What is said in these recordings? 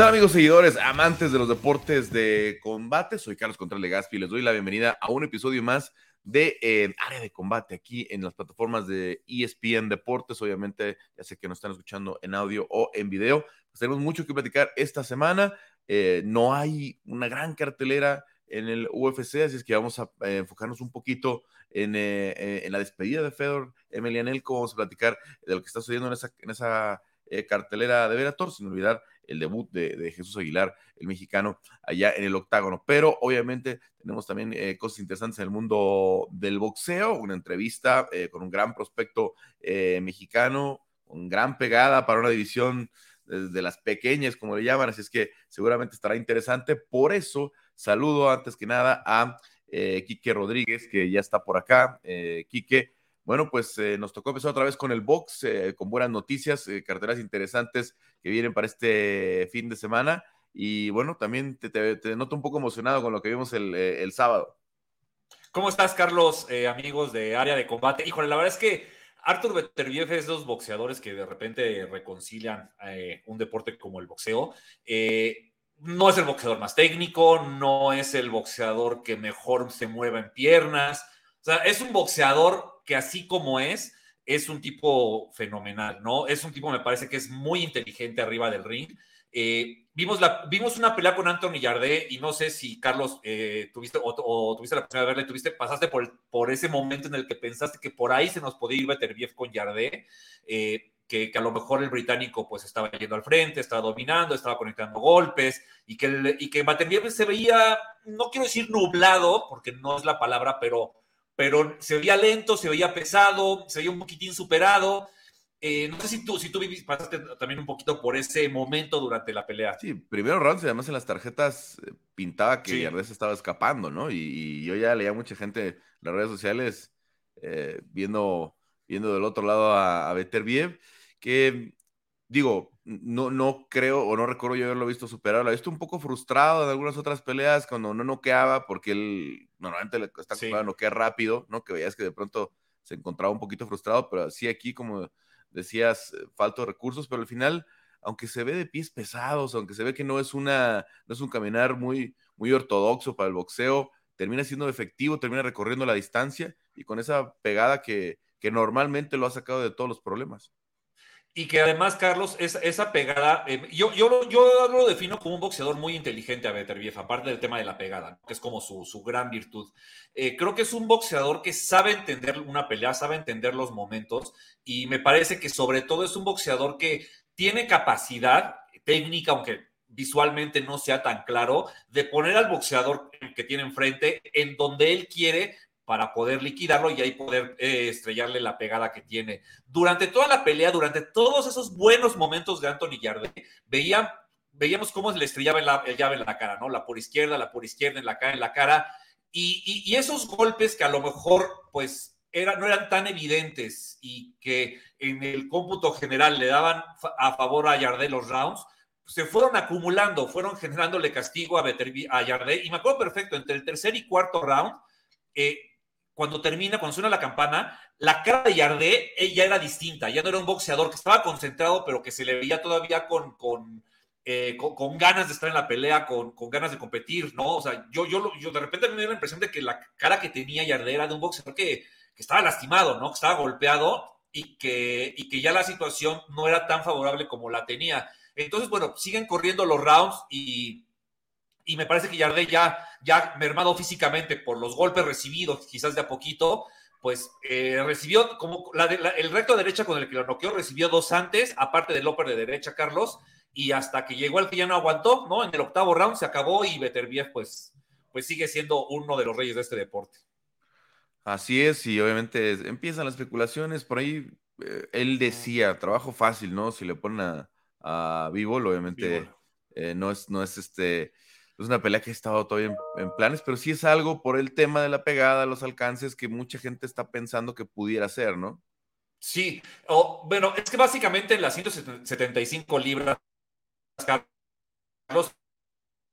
tal amigos seguidores, amantes de los deportes de combate? Soy Carlos Contreras Legaspi y les doy la bienvenida a un episodio más de eh, Área de Combate aquí en las plataformas de ESPN Deportes. Obviamente, ya sé que nos están escuchando en audio o en video. Pues tenemos mucho que platicar esta semana. Eh, no hay una gran cartelera en el UFC, así es que vamos a eh, enfocarnos un poquito en, en, la despedida de Fedor Emelianenko. Vamos a platicar de lo que está sucediendo en esa, en esa cartelera de Verator, sin olvidar el debut de, Jesús Aguilar, el mexicano, allá en el octágono. Pero obviamente tenemos también eh, cosas interesantes en el mundo del boxeo, una entrevista eh, con un gran prospecto eh, mexicano, con gran pegada para una división de, las pequeñas, como le llaman, así es que seguramente estará interesante. Por eso saludo antes que nada a Quique Rodríguez, que ya está por acá. Quique, bueno, pues nos tocó empezar otra vez con el box, con buenas noticias, carteras interesantes que vienen para este fin de semana. Y bueno, también te, noto un poco emocionado con lo que vimos el, eh, sábado. ¿Cómo estás, Carlos, eh, amigos de área de combate? Híjole, la verdad es que Arthur Beterbiev es de esos boxeadores que de repente reconcilian eh, un deporte como el boxeo. no es el boxeador más técnico, no es el boxeador que mejor se mueva en piernas. O sea, es un boxeador que así como es, es un tipo fenomenal, ¿no? Es un tipo, me parece que es muy inteligente arriba del ring. Eh, vimos, la, vimos una pelea con Anthony Jardé y no sé si Carlos eh, tuviste o, tuviste la primera de verle, tuviste, pasaste por, por ese momento en el que pensaste que por ahí se nos podía ir Beterbiev con Jardé, eh, que, a lo mejor el británico pues estaba yendo al frente, estaba dominando, estaba conectando golpes y que, y que se veía, no quiero decir nublado, porque no es la palabra, pero pero se veía lento, se veía pesado, se veía un poquitín superado. Eh, no sé si tú, si tú pasaste también un poquito por ese momento durante la pelea. Sí, primero rounds y además en las tarjetas eh, pintaba que sí. estaba escapando, ¿no? Y, yo ya leía mucha gente en las redes sociales eh, viendo, viendo del otro lado a, a Beterbiev, que digo, no, no creo o no recuerdo yo haberlo visto superar. Lo he visto un poco frustrado en algunas otras peleas cuando no noqueaba, porque él normalmente le está acostumbrado a noquear rápido, ¿no? Que veías que de pronto se encontraba un poquito frustrado, pero sí aquí, como decías, eh, falta recursos, pero al final, aunque se ve de pies pesados, aunque se ve que no es una, no es un caminar muy, muy ortodoxo para el boxeo, termina siendo efectivo, termina recorriendo la distancia y con esa pegada que, que normalmente lo ha sacado de todos los problemas. Y que además, Carlos, esa pegada, eh, yo, yo, yo lo defino como un boxeador muy inteligente a Beterbiev, aparte del tema de la pegada, que es como su, su gran virtud. Eh, creo que es un boxeador que sabe entender una pelea, sabe entender los momentos, y me parece que sobre todo es un boxeador que tiene capacidad técnica, aunque visualmente no sea tan claro, de poner al boxeador que tiene enfrente en donde él quiere para poder liquidarlo y ahí poder eh, estrellarle la pegada que tiene. Durante toda la pelea, durante todos esos buenos momentos de Anthony Yarde, veía, veíamos cómo le estrellaba el, llave en la cara, ¿no? La por izquierda, la por izquierda, en la cara, en la cara. Y, esos golpes que a lo mejor, pues, no eran tan evidentes y que en el cómputo general le daban a favor a Yarde los rounds, se fueron acumulando, fueron generándole castigo a, a Yarde. Y me acuerdo perfecto, entre el tercer y cuarto round, eh, cuando termina, cuando suena la campana, la cara de Yardé ya era distinta, ya no era un boxeador que estaba concentrado, pero que se le veía todavía con, con, eh, con, ganas de estar en la pelea, con, con, ganas de competir, ¿no? O sea, yo, yo, yo de repente me dio la impresión de que la cara que tenía Yardé era de un boxeador que, que estaba lastimado, ¿no? Que estaba golpeado y que, y que ya la situación no era tan favorable como la tenía. Entonces, bueno, siguen corriendo los rounds y y me parece que Jardé ya, ya mermado físicamente por los golpes recibidos, quizás de a poquito, pues eh, recibió como el recto derecha con el que lo noqueó, recibió dos antes, aparte del upper de derecha, Carlos, y hasta que llegó al que ya no aguantó, ¿no? En el octavo round se acabó y Beterbiev, pues, pues sigue siendo uno de los reyes de este deporte. Así es, y obviamente empiezan las especulaciones, por ahí eh, él decía, trabajo fácil, ¿no? Si le ponen a, Vivo, obviamente eh, no, es, no es este es una pelea que ha estado todavía en, planes, pero sí es algo por el tema de la pegada, los alcances, que mucha gente está pensando que pudiera ser, ¿no? Sí, bueno, es que básicamente en las 175 libras, Carlos,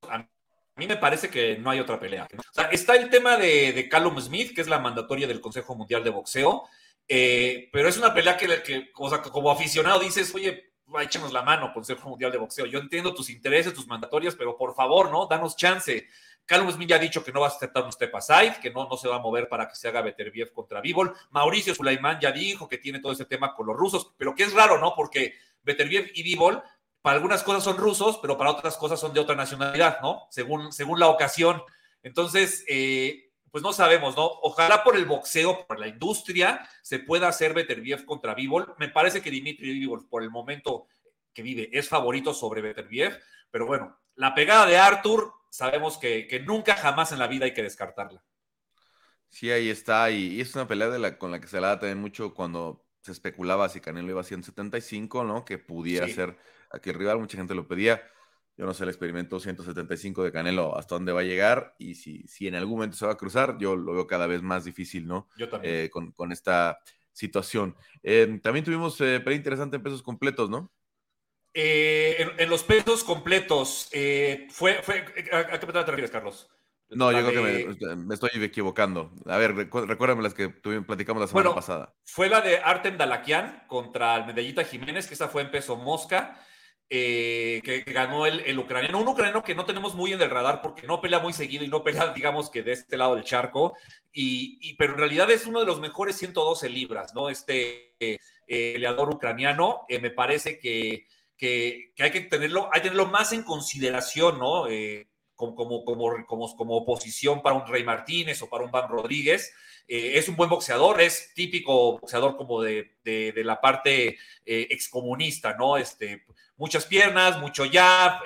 a mí me parece que no hay otra pelea. O sea, está el tema de, Callum Smith, que es la mandatoria del Consejo Mundial de Boxeo, eh, pero es una pelea que, que o sea, como aficionado dices, oye, échanos la mano, Consejo Mundial de Boxeo. Yo entiendo tus intereses, tus mandatorias, pero por favor, ¿no? Danos chance. Carlos Smith ya ha dicho que no va a aceptar un step aside, que no, no se va a mover para que se haga Beterbiev contra Bivol. Mauricio Sulaimán ya dijo que tiene todo ese tema con los rusos, pero que es raro, ¿no? Porque Beterbiev y Bivol, para algunas cosas son rusos, pero para otras cosas son de otra nacionalidad, ¿no? Según, según la ocasión. Entonces, eh, pues no sabemos, ¿no? Ojalá por el boxeo, por la industria, se pueda hacer Beterbiev contra Bivol. Me parece que Dimitri Bivol, por el momento que vive, es favorito sobre Beterbiev, pero bueno, la pegada de Arthur sabemos que, nunca jamás en la vida hay que descartarla. Sí, ahí está. Y, es una pelea de la, con la que se la da también mucho cuando se especulaba si Canelo iba a 175, ¿no? Que pudiera ser aquel rival. Mucha gente lo pedía. Yo no sé el experimento 175 de Canelo hasta dónde va a llegar y si, si en algún momento se va a cruzar, yo lo veo cada vez más difícil, ¿no? Yo también. Eh, con, esta situación. Eh, también tuvimos eh, pelea interesante en pesos completos, ¿no? Eh, en, los pesos completos, fue, fue, ¿a, qué te refieres, Carlos? No, yo creo que me, estoy equivocando. A ver, recuérdame las que tuvimos, platicamos la semana pasada. Fue la de Artem Dalakian contra el Medellita Jiménez, que esa fue en peso mosca, eh, que, ganó el, ucraniano. Un ucraniano que no tenemos muy en el radar porque no pelea muy seguido y no pelea, digamos que de este lado del charco. Y, pero en realidad es uno de los mejores 112 libras, ¿no? Este peleador ucraniano. me parece que que, hay que tenerlo, hay que tenerlo más en consideración, ¿no? Eh, como, como, como, como, oposición para un Rey Martínez o para un Van Rodríguez. Eh, es un buen boxeador, es típico boxeador como de, de, la parte eh, excomunista, ¿no? Este, muchas piernas, mucho jab,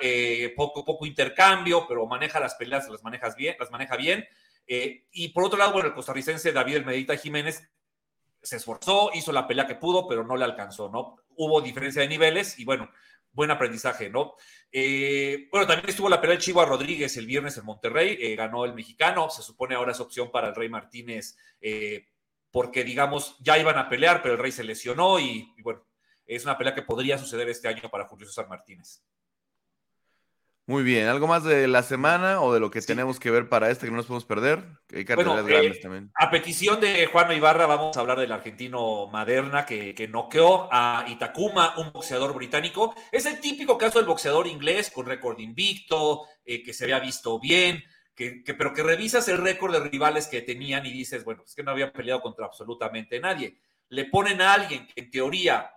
poco, poco intercambio, pero maneja las peleas, las, manejas bien, las maneja bien. y por otro lado, bueno, el costarricense David El Medita Jiménez se esforzó, hizo la pelea que pudo, pero no le alcanzó, ¿no? Hubo diferencia de niveles y bueno, buen aprendizaje, ¿no? Eh, bueno, también estuvo la pelea de Chihuahua Rodríguez el viernes en Monterrey, eh, ganó el mexicano, se supone ahora es opción para el Rey Martínez, eh, porque digamos, ya iban a pelear, pero el Rey se lesionó y, y, bueno, es una pelea que podría suceder este año para Julio César Martínez. Muy bien, ¿algo más de la semana o de lo que tenemos que ver para este que no nos podemos perder? Hay bueno, grandes eh, también. A petición de Juan Ibarra vamos a hablar del argentino Maderna que, que noqueó a Itakuma, un boxeador británico. Es el típico caso del boxeador inglés con récord invicto, eh, que se había visto bien, que, pero que revisas el récord de rivales que tenían y dices, bueno, es que no había peleado contra absolutamente nadie. Le ponen a alguien que en teoría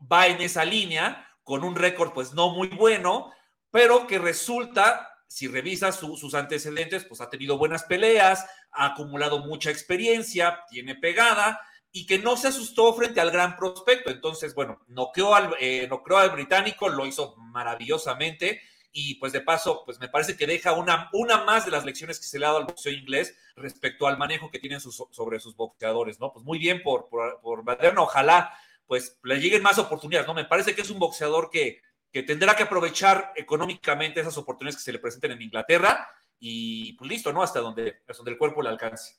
va en esa línea con un récord pues no muy bueno pero que resulta, si revisas sus antecedentes, pues ha tenido buenas peleas, ha acumulado mucha experiencia, tiene pegada y que no se asustó frente al gran prospecto. Entonces, bueno, noqueó al, eh, al británico, lo hizo maravillosamente y pues de paso, pues me parece que deja una, una más de las lecciones que se le ha dado al boxeo inglés respecto al manejo que tienen sobre sus boxeadores, ¿no? Pues muy bien por, por, por ojalá pues le lleguen más oportunidades, ¿no? Me parece que es un boxeador que, que tendrá que aprovechar económicamente esas oportunidades que se le presenten en Inglaterra y pues listo, ¿no? Hasta donde, hasta donde el cuerpo le alcance.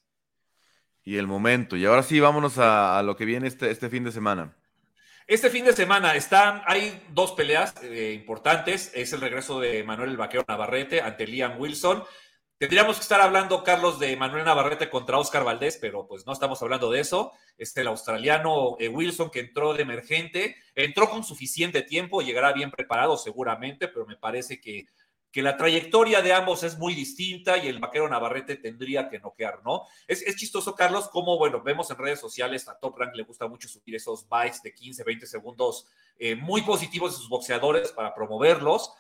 Y el momento. Y ahora sí, vámonos a, lo que viene este, este fin de semana. Este fin de semana están, hay dos peleas eh, importantes. Es el regreso de Manuel el Vaquero Navarrete ante Liam Wilson. Tendríamos que estar hablando, Carlos, de Manuel Navarrete contra Oscar Valdés, pero pues no estamos hablando de eso. Este, el australiano eh, Wilson que entró de emergente, entró con suficiente tiempo, llegará bien preparado seguramente, pero me parece que, que la trayectoria de ambos es muy distinta y el vaquero Navarrete tendría que noquear, ¿no? Es, es chistoso, Carlos, como, bueno, vemos en redes sociales, a Top Rank le gusta mucho subir esos bytes de 15, 20 segundos eh, muy positivos de sus boxeadores para promoverlos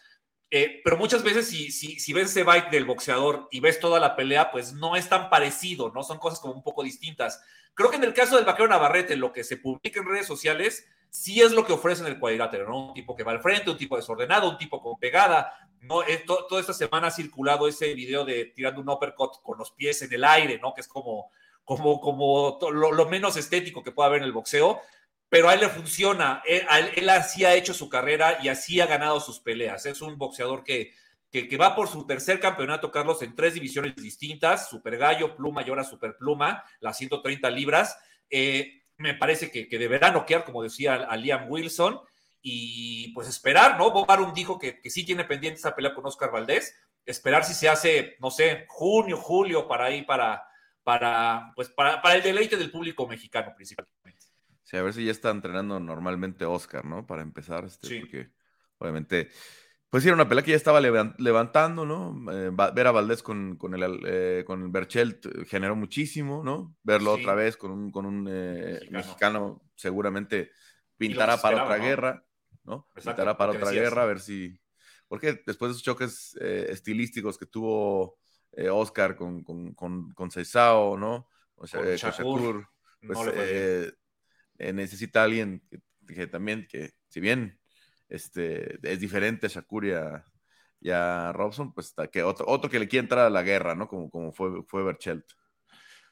eh, pero muchas veces si, si, si, ves ese bike del boxeador y ves toda la pelea, pues no es tan parecido, ¿no? Son cosas como un poco distintas. Creo que en el caso del vaquero Navarrete, lo que se publica en redes sociales sí es lo que ofrecen el cuadrilátero, ¿no? Un tipo que va al frente, un tipo desordenado, un tipo con pegada. ¿no? Eh, toda esta semana ha circulado ese video de tirando un uppercut con los pies en el aire, ¿no? Que es como, como, como lo menos estético que pueda haber en el boxeo pero a él le funciona. Él, así ha hecho su carrera y así ha ganado sus peleas. Es un boxeador que, que, va por su tercer campeonato, Carlos, en tres divisiones distintas: Super Gallo, Pluma y ahora Super Pluma, las 130 libras. Eh, me parece que, que, deberá noquear, como decía a Liam Wilson, y pues esperar, ¿no? Bob Arum dijo que, que sí tiene pendiente esa pelea con Oscar Valdés. Esperar si se hace, no sé, junio, julio, para ahí, para, para, pues para, para el deleite del público mexicano principalmente. Sí, a ver si ya está entrenando normalmente Oscar, ¿no? Para empezar, este, Sí. porque obviamente, pues sí, era una pelea que ya estaba levan- levantando, ¿no? Eh, ver a Valdés con, con el, eh, con el Berchelt eh, generó muchísimo, ¿no? Verlo Sí. otra vez con un, con un eh, Mexicano. mexicano. seguramente pintará para otra ¿no? guerra, ¿no? Exacto, pintará para otra decías. guerra, a ver si... Porque después de esos choques estilísticos que tuvo Oscar con, con, con, con ¿no? O sea, Con eh, Shakur. Shakur, pues. Eh, necesita alguien que, también, que si bien este, es diferente a Shakur y a, a Robson, pues ta- que otro, otro que le quiere entrar a la guerra, ¿no? Como, como fue, fue Berchelt.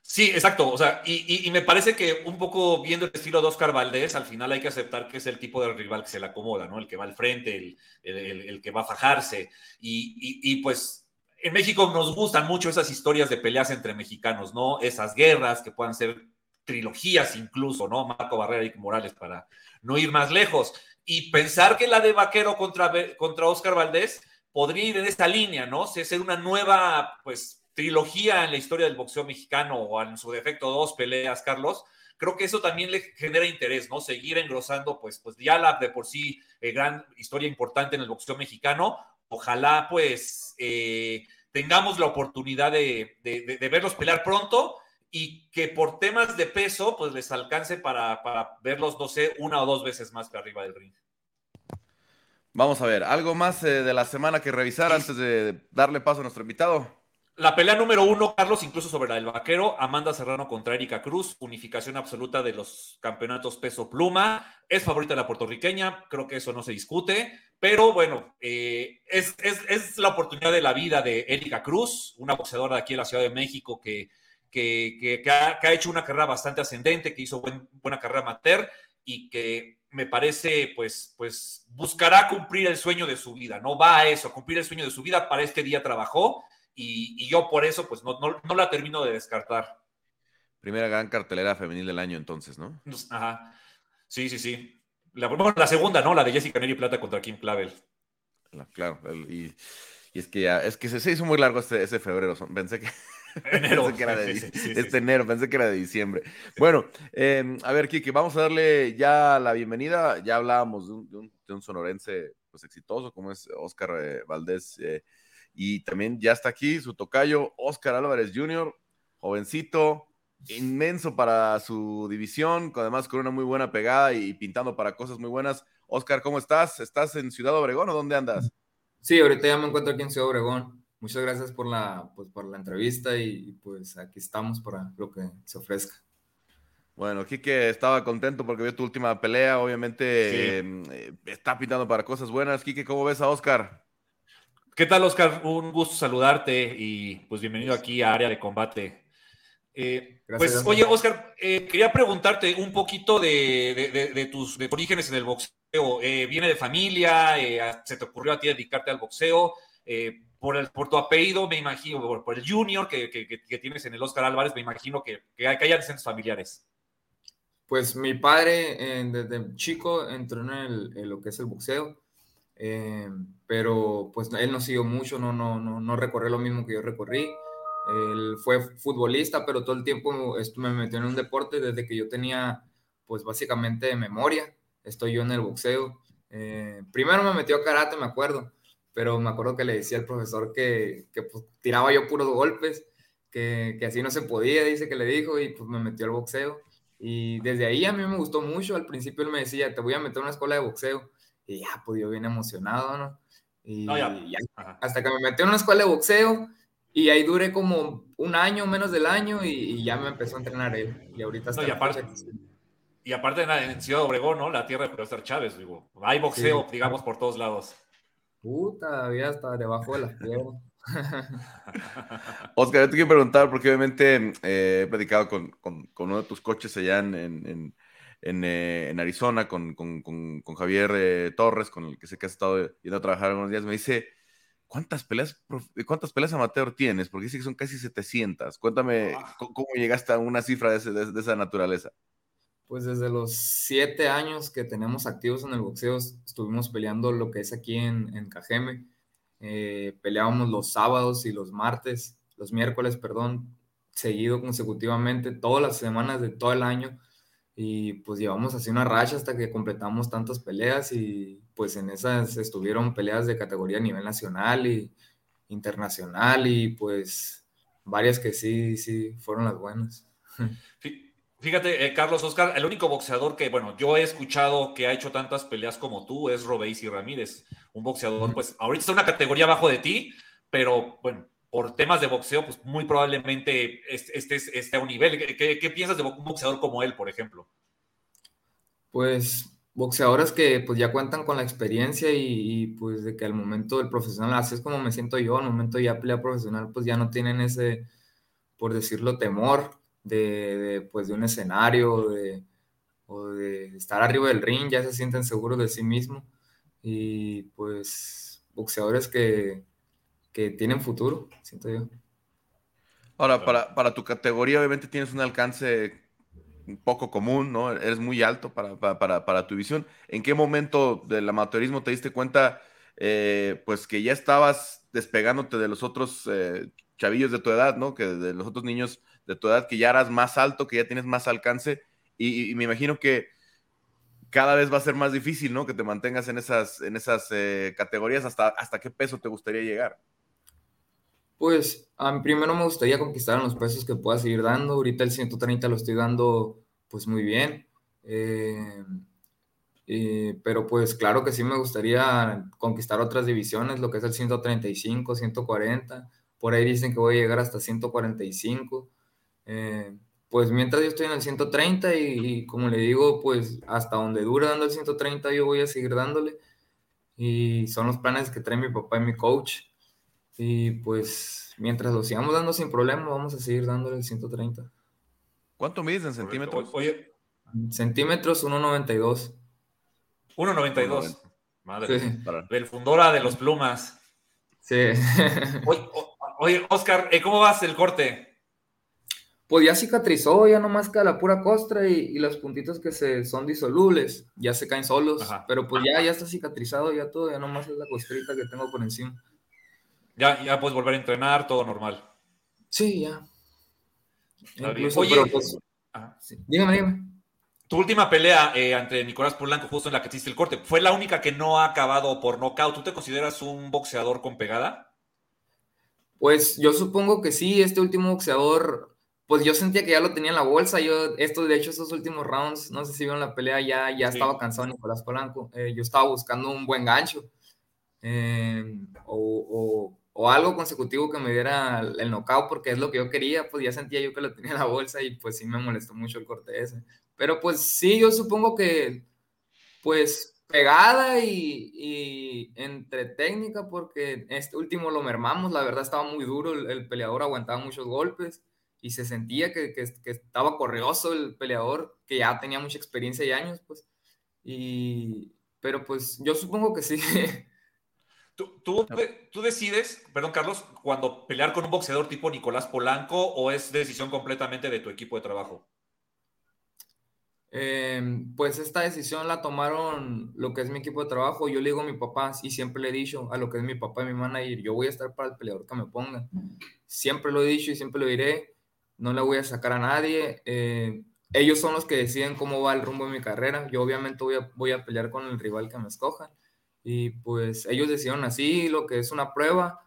Sí, exacto. O sea, y, y- me parece que un poco viendo el estilo de Oscar Valdés, al final hay que aceptar que es el tipo de rival que se le acomoda, ¿no? El que va al frente, el, el- el- que va a fajarse. Y- y, pues en México nos gustan mucho esas historias de peleas entre mexicanos, ¿no? Esas guerras que puedan ser trilogías incluso, ¿no? Marco Barrera y Morales para no ir más lejos. Y pensar que la de Vaquero contra, contra Oscar Valdés podría ir en esta línea, ¿no? Ser una nueva, pues, trilogía en la historia del boxeo mexicano o en su defecto dos peleas, Carlos, creo que eso también le genera interés, ¿no? Seguir engrosando, pues, pues ya la de por sí eh, gran historia importante en el boxeo mexicano. Ojalá, pues, eh, tengamos la oportunidad de, de, verlos pelear pronto y que por temas de peso, pues les alcance para, para verlos, no sé, una o dos veces más que arriba del ring. Vamos a ver, ¿algo más eh, de la semana que revisar antes de darle paso a nuestro invitado? La pelea número uno, Carlos, incluso sobre la del vaquero, Amanda Serrano contra Erika Cruz, unificación absoluta de los campeonatos peso pluma, es favorita de la puertorriqueña, creo que eso no se discute, pero bueno, eh, es, es, es, la oportunidad de la vida de Erika Cruz, una boxeadora de aquí en la Ciudad de México que, que, que, que, ha, que ha, hecho una carrera bastante ascendente, que hizo buen, buena carrera amateur y que me parece, pues, pues buscará cumplir el sueño de su vida, no va a eso, cumplir el sueño de su vida, para este día trabajó y, y yo por eso, pues, no, no, no, la termino de descartar. Primera gran cartelera femenil del año, entonces, ¿no? Ajá. Sí, sí, sí. La, bueno, la segunda, ¿no? La de Jessica Neri Plata contra Kim Clavel. Claro, y, y, es que ya, es que se, se hizo muy largo este, ese febrero. Pensé que. Enero. pensé que era de, sí, sí, este enero, pensé que era de diciembre. Bueno, eh, a ver, Kiki, vamos a darle ya la bienvenida. Ya hablábamos de un, de un, de un sonorense pues, exitoso como es Oscar eh, Valdés. Eh, y también ya está aquí su tocayo, Oscar Álvarez Jr., jovencito, inmenso para su división, además con una muy buena pegada y pintando para cosas muy buenas. Oscar, ¿cómo estás? ¿Estás en Ciudad Obregón o dónde andas? Sí, ahorita ya me encuentro aquí en Ciudad Obregón. Muchas gracias por la, pues, por la entrevista y pues aquí estamos para lo que se ofrezca. Bueno, Quique estaba contento porque vio tu última pelea, obviamente sí. eh, está pintando para cosas buenas. Quique, ¿cómo ves a Oscar? ¿Qué tal, Oscar? Un gusto saludarte y pues bienvenido aquí a Área de Combate. Eh, pues, gracias. oye, Oscar, eh, quería preguntarte un poquito de, de, de, de tus de orígenes en el boxeo. Eh, ¿Viene de familia? Eh, ¿Se te ocurrió a ti dedicarte al boxeo? Por, el, por tu apellido, me imagino, por, por el junior que, que, que, tienes en el Oscar Álvarez, me imagino que, que, hay, que haya descensos familiares. Pues mi padre eh, desde chico entró en, el, en, lo que es el boxeo, eh, pero pues él no siguió mucho, no, no, no, no recorrió lo mismo que yo recorrí. Él fue futbolista, pero todo el tiempo me metió en un deporte desde que yo tenía, pues básicamente memoria. Estoy yo en el boxeo. Eh, primero me metió a karate, me acuerdo, pero me acuerdo que le decía al profesor que, que pues, tiraba yo puros golpes, que, que así no se podía, dice que le dijo, y pues me metió al boxeo. Y desde ahí a mí me gustó mucho. Al principio él me decía, te voy a meter a una escuela de boxeo. Y ya, pues yo bien emocionado, ¿no? Y no, ya. ya, hasta que me metí a una escuela de boxeo y ahí duré como un año, menos del año, y, y ya me empezó a entrenar él. Y ahorita está. No, y, aparte, y aparte en Ciudad Obregón, ¿no? La tierra de profesor Chávez, digo. Hay boxeo, sí. digamos, por todos lados. Puta, había hasta debajo de las piernas. Oscar, yo te quiero preguntar, porque obviamente eh, he platicado con, con, con, uno de tus coches allá en, en, en, eh, en Arizona, con, con Javier eh, Torres, con el que sé que has estado yendo a trabajar algunos días. Me dice, ¿cuántas peleas, cuántas peleas amateur tienes? Porque dice que son casi 700. Cuéntame, ah. ¿cómo llegaste a una cifra de, ese, de, de esa naturaleza? Pues desde los siete años que tenemos activos en el boxeo, estuvimos peleando lo que es aquí en, en Cajeme. Eh, peleábamos los sábados y los martes, los miércoles, perdón, seguido consecutivamente, todas las semanas de todo el año. y pues llevamos así una racha hasta que completamos tantas peleas y pues en esas estuvieron peleas de categoría a nivel nacional y internacional y pues varias que sí, sí fueron las buenas. Fíjate, eh, Carlos Oscar, el único boxeador que, bueno, yo he escuchado que ha hecho tantas peleas como tú es y Ramírez, un boxeador, pues ahorita está una categoría abajo de ti, pero bueno, por temas de boxeo, pues muy probablemente estés esté a un nivel. ¿Qué, piensas de un boxeador como él, por ejemplo? Pues boxeadores que pues ya cuentan con la experiencia y, pues de que al momento del profesional, así es como me siento yo, al momento ya pelea profesional, pues ya no tienen ese, por decirlo, temor de, pues de un escenario de, o de estar arriba del ring, ya se sienten seguros de sí mismos y pues boxeadores que, que tienen futuro, siento yo. Ahora, para, para, tu categoría, obviamente tienes un alcance poco común, ¿no? Eres muy alto para, para, para tu visión. ¿En qué momento del amateurismo te diste cuenta, eh, pues, que ya estabas despegándote de los otros eh, chavillos de tu edad, ¿no? Que de los otros niños de tu edad, que ya eras más alto, que ya tienes más alcance. Y, me imagino que cada vez va a ser más difícil, ¿no? Que te mantengas en esas, en esas eh, categorías. ¿Hasta, ¿Hasta qué peso te gustaría llegar? Pues a mí primero me gustaría conquistar los pesos que pueda seguir dando. Ahorita el 130 lo estoy dando pues muy bien. Eh, pero pues claro que sí me gustaría conquistar otras divisiones, lo que es el 135, 140. Por ahí dicen que voy a llegar hasta 145. Eh, pues mientras yo estoy en el 130 y, como le digo, pues hasta donde dure dando el 130 yo voy a seguir dándole. Y son los planes que trae mi papá y mi coach. Y pues mientras lo sigamos dando sin problema, vamos a seguir dándole el 130. ¿Cuánto mides en centímetros? Oye. Centímetros 1.92. 1.92. Madre. Del fundora de los plumas. Sí. Oye, Oscar, eh, ¿cómo vas el corte? Pues ya cicatrizó, ya nomás queda la pura costra y, los puntitos que se son disolubles, ya se caen solos, pero pues ya, ya está cicatrizado, ya todo, ya nomás es la costrita que tengo por encima. Ya, ya puedes volver a entrenar, todo normal. Sí, ya. Oye, pues, dígame, dígame. Tu última pelea eh, ante Nicolás Polanco, justo en la que hiciste el corte, fue la única que no ha acabado por nocaut. ¿Tú te consideras un boxeador con pegada? Pues yo supongo que sí, este último boxeador, pues yo sentía que ya lo tenía en la bolsa. Yo, esto, de hecho, esos últimos rounds, no sé si vieron la pelea, ya, ya estaba cansado Nicolás Polanco. Eh, yo estaba buscando un buen gancho. Eh, o o algo consecutivo que me diera el knockout porque es lo que yo quería, pues ya sentía yo que lo tenía en la bolsa y pues sí me molestó mucho el corte ese. Pero pues sí, yo supongo que pues pegada y, entre técnica porque este último lo mermamos, la verdad estaba muy duro, el, peleador aguantaba muchos golpes y se sentía que, que, que, estaba correoso el peleador, que ya tenía mucha experiencia y años, pues. Y, pero pues yo supongo que sí. ¿Tú, tú, decides, perdón Carlos, cuando pelear con un boxeador tipo Nicolás Polanco o es decisión completamente de tu equipo de trabajo? Em, pues esta decisión la tomaron lo que es mi equipo de trabajo. Yo le digo a mi papá y siempre le he dicho a lo que es mi papá y mi manager, yo voy a estar para el peleador que me ponga. Siempre lo he dicho y siempre lo diré. No le voy a sacar a nadie. Eh, ellos son los que deciden cómo va el rumbo de mi carrera. Yo obviamente voy a, voy a pelear con el rival que me escojan y pues ellos decidieron así, lo que es una prueba,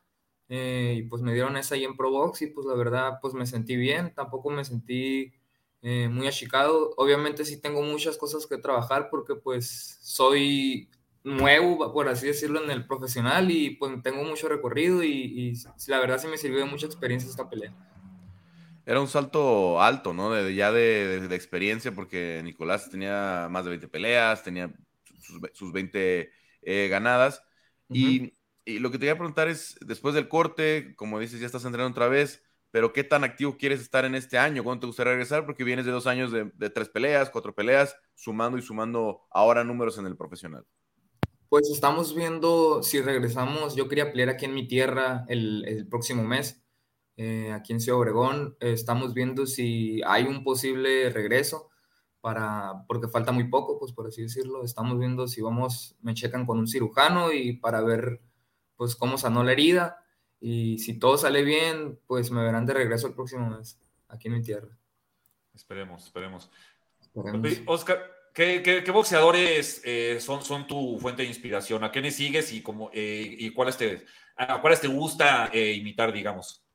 eh, y pues me dieron esa ahí en Probox y pues la verdad pues me sentí bien, tampoco me sentí eh, muy achicado, obviamente sí tengo muchas cosas que trabajar porque pues soy nuevo, por así decirlo, en el profesional y pues tengo mucho recorrido y, la verdad sí me sirvió de mucha experiencia esta pelea. Era un salto alto, ¿no? De, ya de, de, experiencia, porque Nicolás tenía más de 20 peleas, tenía sus, sus 20 eh, ganadas. y, lo que te voy a preguntar es, después del corte, como dices, ya estás entrenando otra vez, pero ¿qué tan activo quieres estar en este año? ¿Cuándo te gustaría regresar? Porque vienes de dos años de, tres peleas, cuatro peleas, sumando y sumando ahora números en el profesional. Pues estamos viendo si regresamos. Yo quería pelear aquí en mi tierra el, próximo mes, eh, aquí en Ciudad Obregón. estamos viendo si hay un posible regreso para, porque falta muy poco, pues por así decirlo. Estamos viendo si vamos, me checan con un cirujano y para ver pues cómo sanó la herida y si todo sale bien, pues me verán de regreso el próximo mes aquí en mi tierra. Esperemos, esperemos. Oscar, ¿qué, boxeadores eh, son, son tu fuente de inspiración? ¿A quiénes sigues y, cómo, eh, y cuáles, te, a cuáles te gusta eh, imitar, digamos?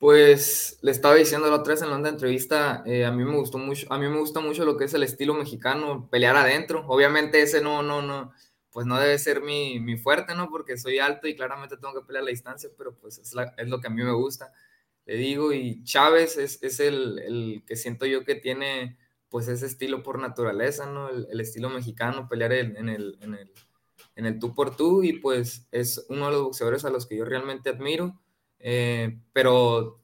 Pues le estaba diciendo la otra vez en la entrevista, a mí me gustó mucho, a mí me gusta mucho lo que es el estilo mexicano, pelear adentro. Obviamente ese no, no, no, pues no debe ser mi, mi fuerte, ¿no? Porque soy alto y claramente tengo que pelear a la distancia, pero pues es, es lo que a mí me gusta le digo, y Chávez es, es el, el, que siento yo que tiene pues ese estilo por naturaleza, ¿no? El, estilo mexicano, pelear en, el, en, el, en el tú por tú, y pues es uno de los boxeadores a los que yo realmente admiro, eh, pero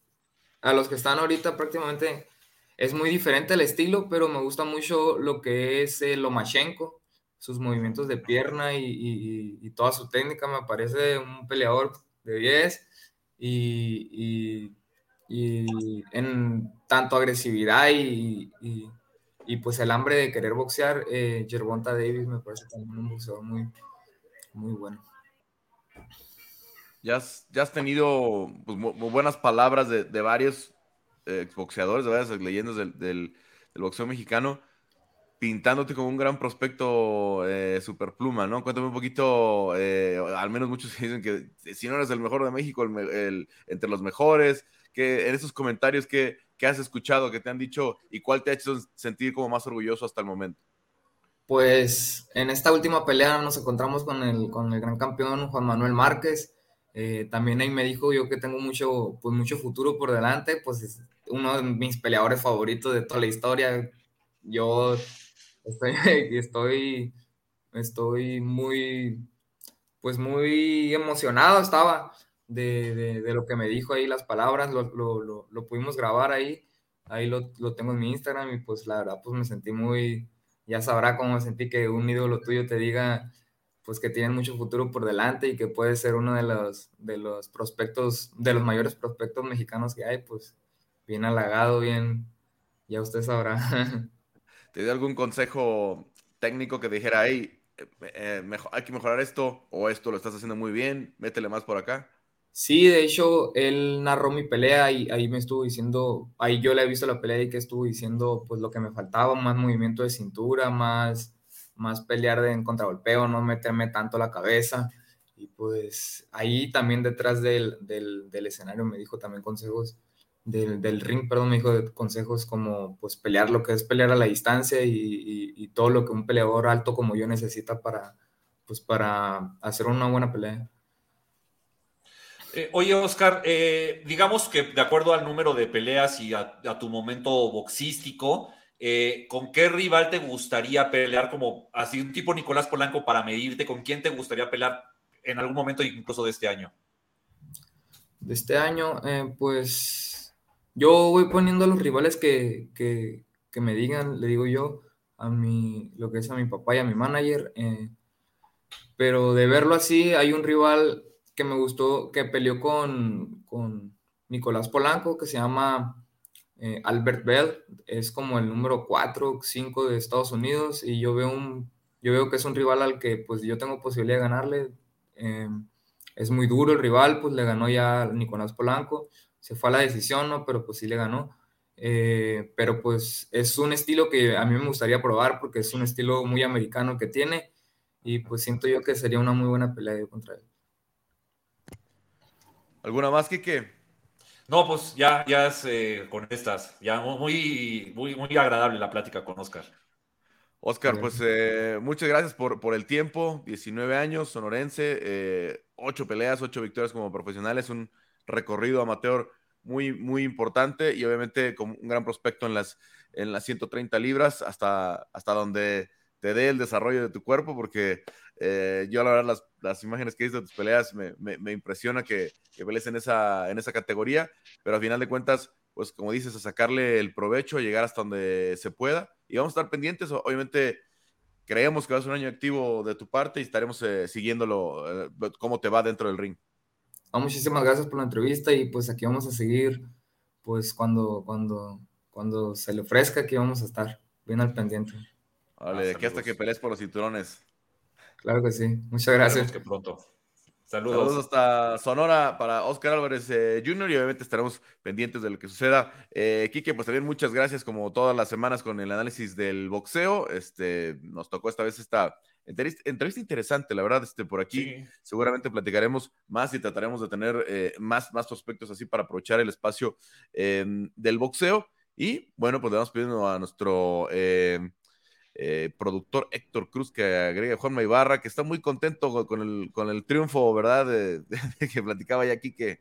a los que están ahorita prácticamente es muy diferente el estilo, pero me gusta mucho lo que es el Lomachenko, sus movimientos de pierna y, y, y, toda su técnica, me parece un peleador de 10 y, y en tanto agresividad y, pues el hambre de querer boxear, eh, Gervonta Davis me parece también un boxeador muy, muy bueno. Ya has, tenido pues, buenas palabras de, varios eh, boxeadores, de varias leyendas del, boxeo mexicano, pintándote como un gran prospecto eh, superpluma, ¿no? Cuéntame un poquito, eh, al menos muchos dicen que si no eres el mejor de México, el, entre los mejores, que en esos comentarios que, has escuchado, que te han dicho y cuál te ha hecho sentir como más orgulloso hasta el momento? Pues en esta última pelea nos encontramos con el gran campeón Juan Manuel Márquez. Eh, también ahí me dijo yo que tengo mucho, pues mucho futuro por delante, pues es uno de mis peleadores favoritos de toda la historia. Yo estoy, estoy, estoy muy, pues muy emocionado estaba de, de, lo que me dijo ahí, las palabras, lo, lo, lo, pudimos grabar ahí, ahí lo, tengo en mi Instagram y pues la verdad pues me sentí muy, ya sabrá cómo sentí que un ídolo tuyo te diga pues que tiene mucho futuro por delante y que puede ser uno de los, de los prospectos, de los mayores prospectos mexicanos que hay, pues bien halagado, bien, ya usted sabrá. ¿Te dio algún consejo técnico que dijera, hey, eh, eh, mejor, hay que mejorar esto o esto lo estás haciendo muy bien, métele más por acá? Sí, de hecho, él narró mi pelea y ahí me estuvo diciendo, ahí yo le he visto la pelea y que estuvo diciendo pues lo que me faltaba, más movimiento de cintura, más, más pelear de, en contragolpeo, no meterme tanto la cabeza. Y pues ahí también detrás del, del, del escenario me dijo también consejos, del, del, ring, perdón, me dijo consejos como pues pelear lo que es pelear a la distancia y, y, y todo lo que un peleador alto como yo necesita para, pues para hacer una buena pelea. Eh, oye, Oscar, eh, digamos que de acuerdo al número de peleas y a, tu momento boxístico, eh, ¿con qué rival te gustaría pelear como así un tipo Nicolás Polanco para medirte? ¿Con quién te gustaría pelear en algún momento incluso de este año? De este año, pues yo voy poniendo a los rivales que, que, me digan, le digo yo, a mi, lo que es a mi papá y a mi manager. pero de verlo así, hay un rival que me gustó, que peleó con, con Nicolás Polanco, que se llama eh, Albert Bell, es como el número 4 o 5 de Estados Unidos, y yo veo, un, yo veo que es un rival al que pues yo tengo posibilidad de ganarle. Em, es muy duro el rival, pues le ganó ya Nicolás Polanco, se fue a la decisión, ¿no? Pero pues sí le ganó. Eh, pero pues es un estilo que a mí me gustaría probar porque es un estilo muy americano que tiene y pues siento yo que sería una muy buena pelea contra él. ¿Alguna más, Kike? No, pues ya, ya es eh, con estas. Ya muy, muy, muy agradable la plática con Oscar. Oscar, pues eh, muchas gracias por, por, el tiempo. 19 años, sonorense, eh, 8 peleas, 8 victorias como profesionales, un recorrido amateur muy, muy importante y obviamente con un gran prospecto en las, en las 130 libras hasta, hasta donde te dé el desarrollo de tu cuerpo, porque eh, yo la verdad las, las, imágenes que he visto de tus peleas me, me, impresiona que, que pelees en esa, en esa categoría, pero al final de cuentas, pues como dices, a sacarle el provecho, a llegar hasta donde se pueda y vamos a estar pendientes, obviamente creemos que va a ser un año activo de tu parte y estaremos eh, siguiéndolo, eh, cómo te va dentro del ring. Ah, muchísimas gracias por la entrevista y pues aquí vamos a seguir, pues cuando, cuando, cuando se le ofrezca, aquí vamos a estar bien al pendiente. Vale, de aquí hasta que pelees por los cinturones. Claro que sí. Muchas gracias. que pronto. Saludos. hasta Sonora para Oscar Álvarez eh, Jr. y obviamente estaremos pendientes de lo que suceda. Eh, Quique, pues también muchas gracias como todas las semanas con el análisis del boxeo. Este, nos tocó esta vez esta entrevista, interesante, la verdad, este, por aquí seguramente platicaremos más y trataremos de tener eh, más, más prospectos así para aprovechar el espacio em, del boxeo. Y bueno, pues le vamos pidiendo a nuestro em, eh, productor Héctor Cruz que agrega Juan Ibarra, que está muy contento con el, con el triunfo, ¿verdad? De, que platicaba ya aquí que...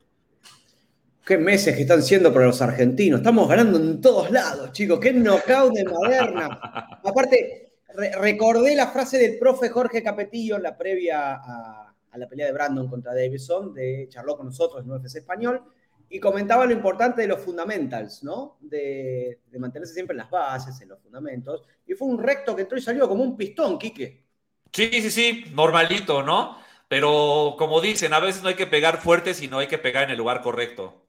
Qué meses que están siendo para los argentinos. Estamos ganando en todos lados, chicos. Qué knockout de Moderna. Aparte, recordé la frase del profe Jorge Capetillo en la previa a, a, la pelea de Brandon contra Davidson, de charló con nosotros en UFC Español, y comentaba lo importante de los fundamentals, ¿no? De, mantenerse siempre en las bases, en los fundamentos. Y fue un recto que entró y salió como un pistón, Quique. Sí, sí, sí, normalito, ¿no? Pero como dicen, a veces no hay que pegar fuerte, sino hay que pegar en el lugar correcto.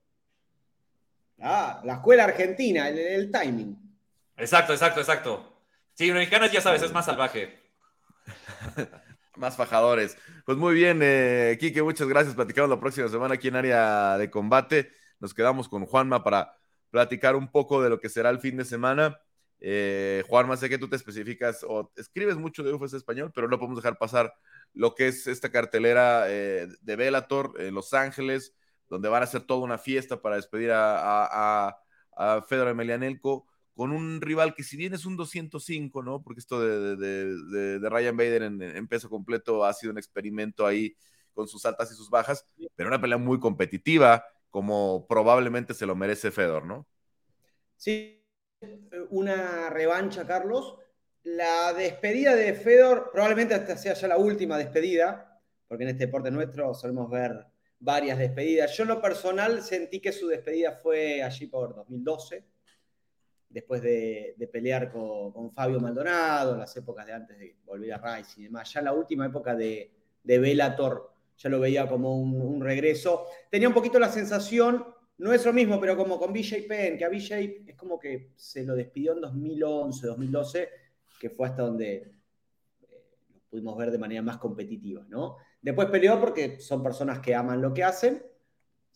Ah, la escuela argentina, el, timing. Exacto, exacto, exacto. Sí, mexicanas ya sabes, es más salvaje. más fajadores. Pues muy bien, eh, Kike, muchas gracias. Platicamos la próxima semana aquí en área de combate. Nos quedamos con Juanma para platicar un poco de lo que será el fin de semana. Eh, Juanma, sé que tú te especificas o escribes mucho de UFC español, pero no podemos dejar pasar lo que es esta cartelera eh, de Bellator en Los Ángeles, donde van a hacer toda una fiesta para despedir a, a, a Fedor Emelianenko con un rival que si bien es un 205, ¿no? Porque esto de, Ryan Bader en, peso completo ha sido un experimento ahí con sus altas y sus bajas, pero una pelea muy competitiva, como probablemente se lo merece Fedor, ¿no? Sí, una revancha, Carlos. La despedida de Fedor probablemente hasta sea ya la última despedida, porque en este deporte nuestro solemos ver varias despedidas. Yo en lo personal sentí que su despedida fue allí por 2012 después de, pelear con, Fabio Maldonado, las épocas de antes de volver a Rice y demás. Ya la última época de, de ya lo veía como un, regreso. Tenía un poquito la sensación, no es lo mismo, pero como con BJ Penn, que a BJ es como que se lo despidió en 2011, 2012, que fue hasta donde eh, lo pudimos ver de manera más competitiva, ¿no? Después peleó porque son personas que aman lo que hacen,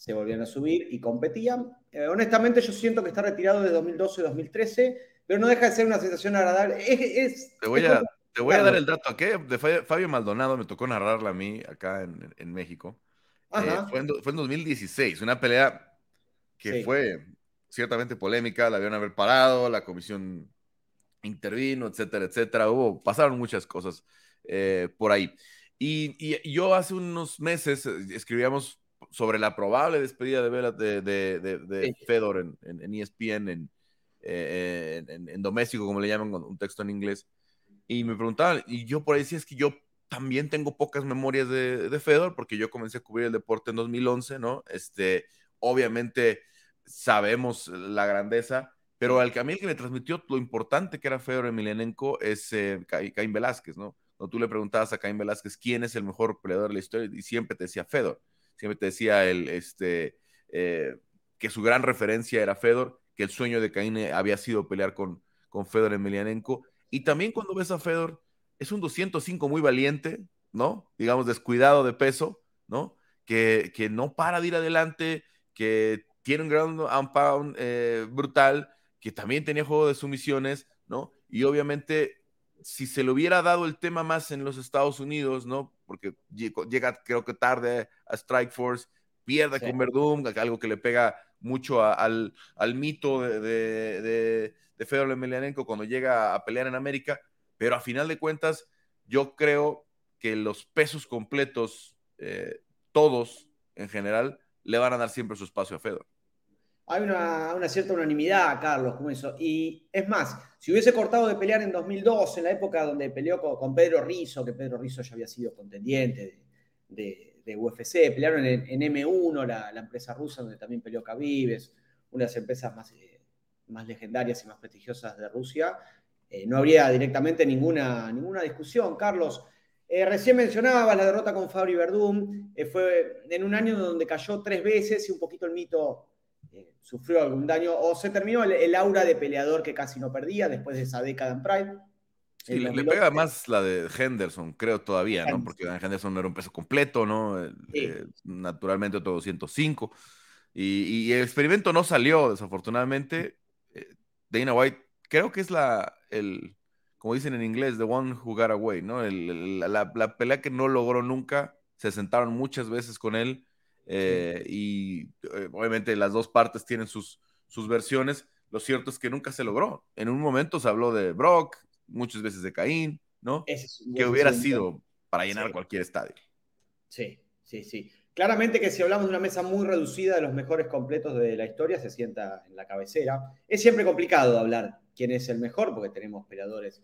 se volvían a subir y competían. Eh, honestamente, yo siento que está retirado de 2012-2013, pero no deja de ser una sensación agradable. te voy, a, te voy a dar el dato ¿qué? de Fabio Maldonado, me tocó narrarla a mí acá en, México. Eh, fue, en, 2016, una pelea que fue ciertamente polémica, la habían haber parado, la comisión intervino, etcétera, etcétera. Hubo, pasaron muchas cosas eh, por ahí. Y, y, yo hace unos meses escribíamos sobre la probable despedida de, de, Fedor en, en, ESPN, eh, en, en, doméstico, como le llaman, un texto en inglés. Y me preguntaban, y yo por ahí decía, es que yo también tengo pocas memorias de, Fedor, porque yo comencé a cubrir el deporte en 2011, ¿no? Este, obviamente sabemos la grandeza, pero al que a mí el que me transmitió lo importante que era Fedor Emelianenko es eh, Caín Velázquez, ¿no? Cuando tú le preguntabas a Caín Velázquez quién es el mejor peleador de la historia, y siempre te decía Fedor siempre te decía el, este, eh, que su gran referencia era Fedor, que el sueño de Caín había sido pelear con, con Fedor Emelianenko. Y también cuando ves a Fedor, es un 205 muy valiente, ¿no? Digamos, descuidado de peso, ¿no? Que, que no para de ir adelante, que tiene un gran pound eh, brutal, que también tenía juego de sumisiones, ¿no? Y obviamente, si se le hubiera dado el tema más en los Estados Unidos, ¿no? porque llega creo que tarde a Strike Force, pierde con Verdum, algo que le pega mucho al, al, mito de, de, de, Fedor Emelianenko cuando llega a pelear en América, pero a final de cuentas yo creo que los pesos completos, eh, todos en general, le van a dar siempre su espacio a Fedor hay una, cierta unanimidad, Carlos, como eso. Y es más, si hubiese cortado de pelear en 2012, en la época donde peleó con, Pedro Rizzo, que Pedro Rizzo ya había sido contendiente de, UFC, pelearon en, M1, la, empresa rusa donde también peleó Khabib, una de las empresas más, eh, más legendarias y más prestigiosas de Rusia, eh, no habría directamente ninguna, ninguna discusión. Carlos, eh, recién mencionaba la derrota con Fabri Verdún, fue en un año donde cayó tres veces y un poquito el mito eh, sufrió algún daño o se terminó el, aura de peleador que casi no perdía después de esa década en Pride. Sí, le, pega más la de Henderson, creo todavía, ¿no? Porque Henderson no era un peso completo, ¿no? Eh, naturalmente otro 205. Y, el experimento no salió, desafortunadamente. Eh, Dana White, creo que es la, el, como dicen en inglés, the one who got away, ¿no? la, pelea que no logró nunca, se sentaron muchas veces con él eh, y eh, obviamente las dos partes tienen sus, sus versiones. Lo cierto es que nunca se logró. En un momento se habló de Brock, muchas veces de Caín, ¿no? que hubiera sido para llenar cualquier estadio. Sí, sí, sí. Claramente que si hablamos de una mesa muy reducida de los mejores completos de la historia, se sienta en la cabecera. Es siempre complicado hablar quién es el mejor, porque tenemos peleadores.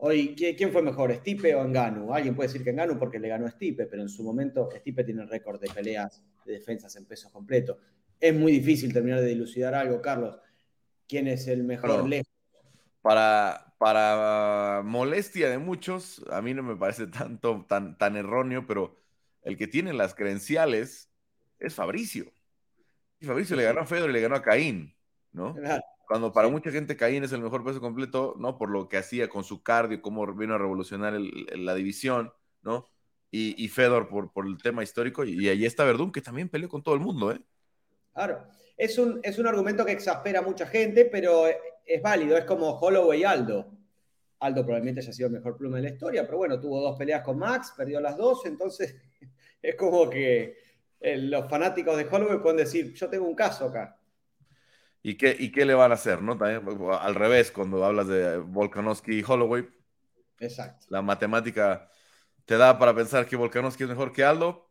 Hoy, ¿quién fue mejor, Stipe o Enganu? Alguien puede decir que Enganu porque le ganó a Stipe, pero en su momento Stipe tiene el récord de peleas de defensas en pesos completos. Es muy difícil terminar de dilucidar algo, Carlos. ¿Quién es el mejor lejos? Para, para molestia de muchos, a mí no me parece tanto, tan, tan erróneo, pero el que tiene las credenciales es Fabricio. Y Fabricio le ganó a Fedor y le ganó a Caín, ¿no? Cuando para mucha gente Caín es el mejor peso completo, ¿no? Por lo que hacía con su cardio, cómo vino a revolucionar la división, ¿no? Y, Fedor por, el tema histórico. Y, ahí está Verdún, que también peleó con todo el mundo, ¿eh? Claro. Es un, es un argumento que exaspera a mucha gente, pero es válido. Es como Holloway y Aldo. Aldo probablemente haya sido el mejor pluma de la historia, pero bueno, tuvo dos peleas con Max, perdió las dos, entonces es como que los fanáticos de Holloway pueden decir, yo tengo un caso acá. ¿Y qué, ¿Y qué le van a hacer? ¿no? al revés, cuando hablas de Volkanovski y Holloway. Exacto. La matemática te da para pensar que Volkanovski es mejor que Aldo.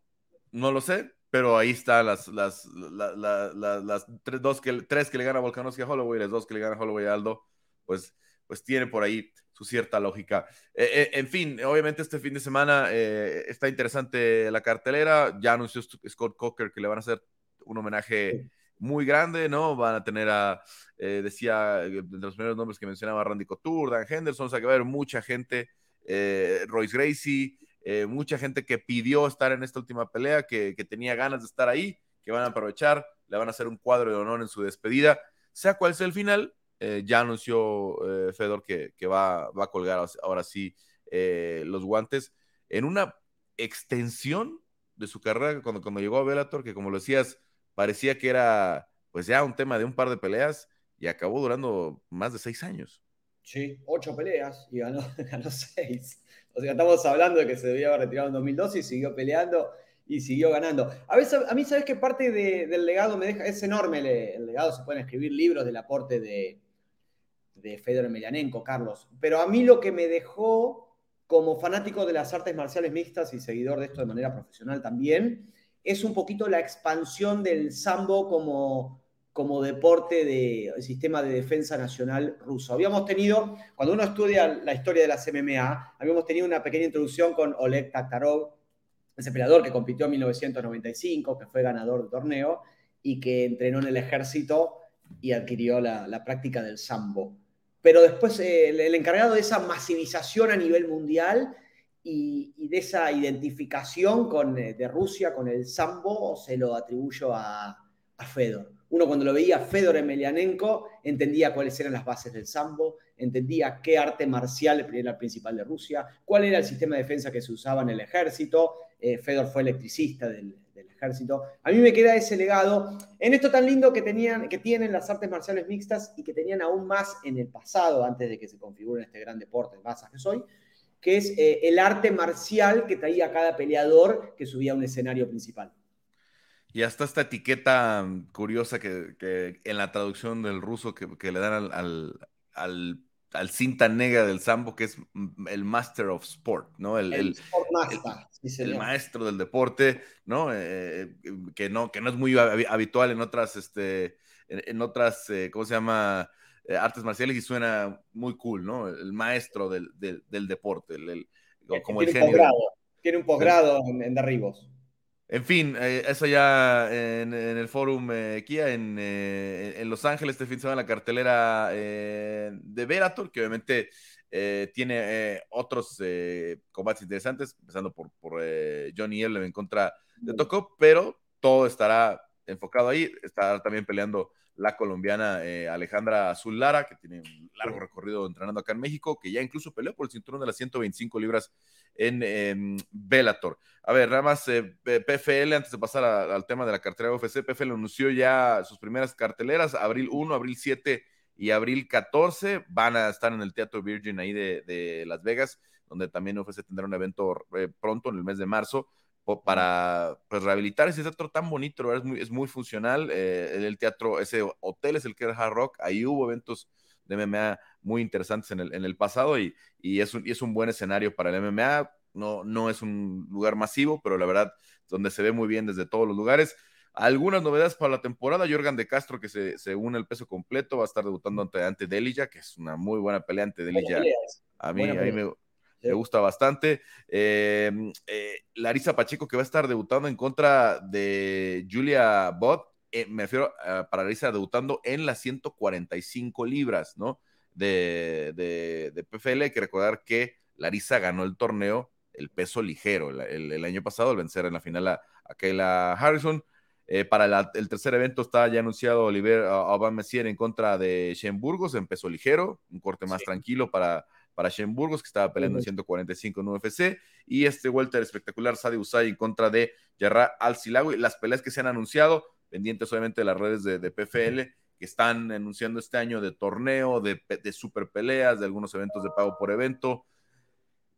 No lo sé, pero ahí están las, las, las, tres, dos que, tres que le gana Volkanovski a Holloway, las dos que le gana Holloway a Aldo, pues, pues tiene por ahí su cierta lógica. Eh, eh, en fin, obviamente este fin de semana eh, está interesante la cartelera. Ya anunció Scott Coker que le van a hacer un homenaje muy grande, ¿no? Van a tener a, decía, de los primeros nombres que mencionaba Randy Couture, Dan Henderson, o sea que va a haber mucha gente, Royce Gracie, mucha gente que pidió estar en esta última pelea, que, que tenía ganas de estar ahí, que van a aprovechar, le van a hacer un cuadro de honor en su despedida. Sea cual sea el final, eh, ya anunció eh, Fedor que, va, a colgar ahora sí eh, los guantes en una extensión de su carrera cuando, cuando llegó a Bellator, que como lo decías, parecía que era pues ya un tema de un par de peleas y acabó durando más de seis años. Sí, ocho peleas y ganó, ganó seis. O sea, estamos hablando de que se debía haber retirado en 2012 y siguió peleando y siguió ganando. A veces, a mí, ¿sabes qué parte del legado me deja? Es enorme el, legado, se pueden escribir libros del aporte de, de Fedor Emelianenko, Carlos. Pero a mí lo que me dejó como fanático de las artes marciales mixtas y seguidor de esto de manera profesional también, es un poquito la expansión del sambo como, como deporte de sistema de defensa nacional ruso. Habíamos tenido, cuando uno estudia la historia de las MMA, habíamos tenido una pequeña introducción con Oleg Taktarov, ese peleador que compitió en 1995, que fue ganador del torneo y que entrenó en el ejército y adquirió la, la práctica del sambo pero después eh, el, encargado de esa masivización a nivel mundial y, de esa identificación con, eh, de Rusia con el sambo se lo atribuyo a, Fedor. Uno cuando lo veía Fedor Emelianenko entendía cuáles eran las bases del sambo, entendía qué arte marcial era el principal de Rusia, cuál era el sistema de defensa que se usaba en el ejército. Eh, Fedor fue electricista del, ejército. A mí me queda ese legado en esto tan lindo que, tenían, que tienen las artes marciales mixtas y que tenían aún más en el pasado, antes de que se configure este gran deporte de masas que soy, que es eh, el arte marcial que traía cada peleador que subía a un escenario principal. Y hasta esta etiqueta curiosa que, en la traducción del ruso que, le dan al al cinta negra del sambo, que es el Master of Sport, ¿no? El, el, el, maestro del deporte, ¿no? Eh, eh, que ¿no? Que no es muy habitual en otras, este, en, otras, eh, ¿cómo se llama? Artes marciales y suena muy cool, ¿no? El maestro del, del, deporte, el, como el genio. Tiene un posgrado en, en derribos. En fin, eh, eso ya en, el Forum eh, Kia en, eh, en, Los Ángeles este fin de semana la cartelera de Verator, que obviamente tiene otros combates interesantes, empezando por, por Johnny Ellen en contra de Toko, pero todo estará enfocado ahí, estará también peleando la colombiana eh, Alejandra Azul Lara, que tiene un largo recorrido entrenando acá en México, que ya incluso peleó por el cinturón de las 125 libras en Bellator. A ver, nada más eh, PFL, antes de pasar al tema de la cartera UFC, PFL anunció ya sus primeras carteleras, abril 1, abril 7 y abril 14, van a estar en el Teatro Virgin ahí de, Las Vegas, donde también UFC tendrá un evento eh, pronto en el mes de marzo para pues, rehabilitar ese teatro tan bonito, es muy, es muy funcional. Eh, el teatro, ese hotel es el que era Hard Rock, ahí hubo eventos de MMA muy interesantes en el, en el pasado y, y, es un, y es un buen escenario para el MMA. No, no es un lugar masivo, pero la verdad, donde se ve muy bien desde todos los lugares. Algunas novedades para la temporada. Jorgan de Castro, que se, se une al peso completo, va a estar debutando ante, ante Delija, que es una muy buena pelea ante Delija. A mí, a mí me, me gusta bastante. Eh, eh, Larisa Pacheco, que va a estar debutando en contra de Julia Bott. Eh, me refiero para Larisa debutando en las 145 libras, ¿no? De, de, PFL. Hay que recordar que Larisa ganó el torneo, el peso ligero, el, año pasado, al vencer en la final a, Kayla Harrison. para el tercer evento está ya anunciado Oliver Aubameyang en contra de Shane Burgos en peso ligero, un corte más tranquilo para, para Shane Burgos, que estaba peleando en 145 en UFC, y este welter espectacular, Sadi Usai, en contra de Yarra Al-Silawi. Las peleas que se han anunciado, pendientes obviamente de las redes de, PFL, que están anunciando este año de torneo, de, super peleas, de algunos eventos de pago por evento.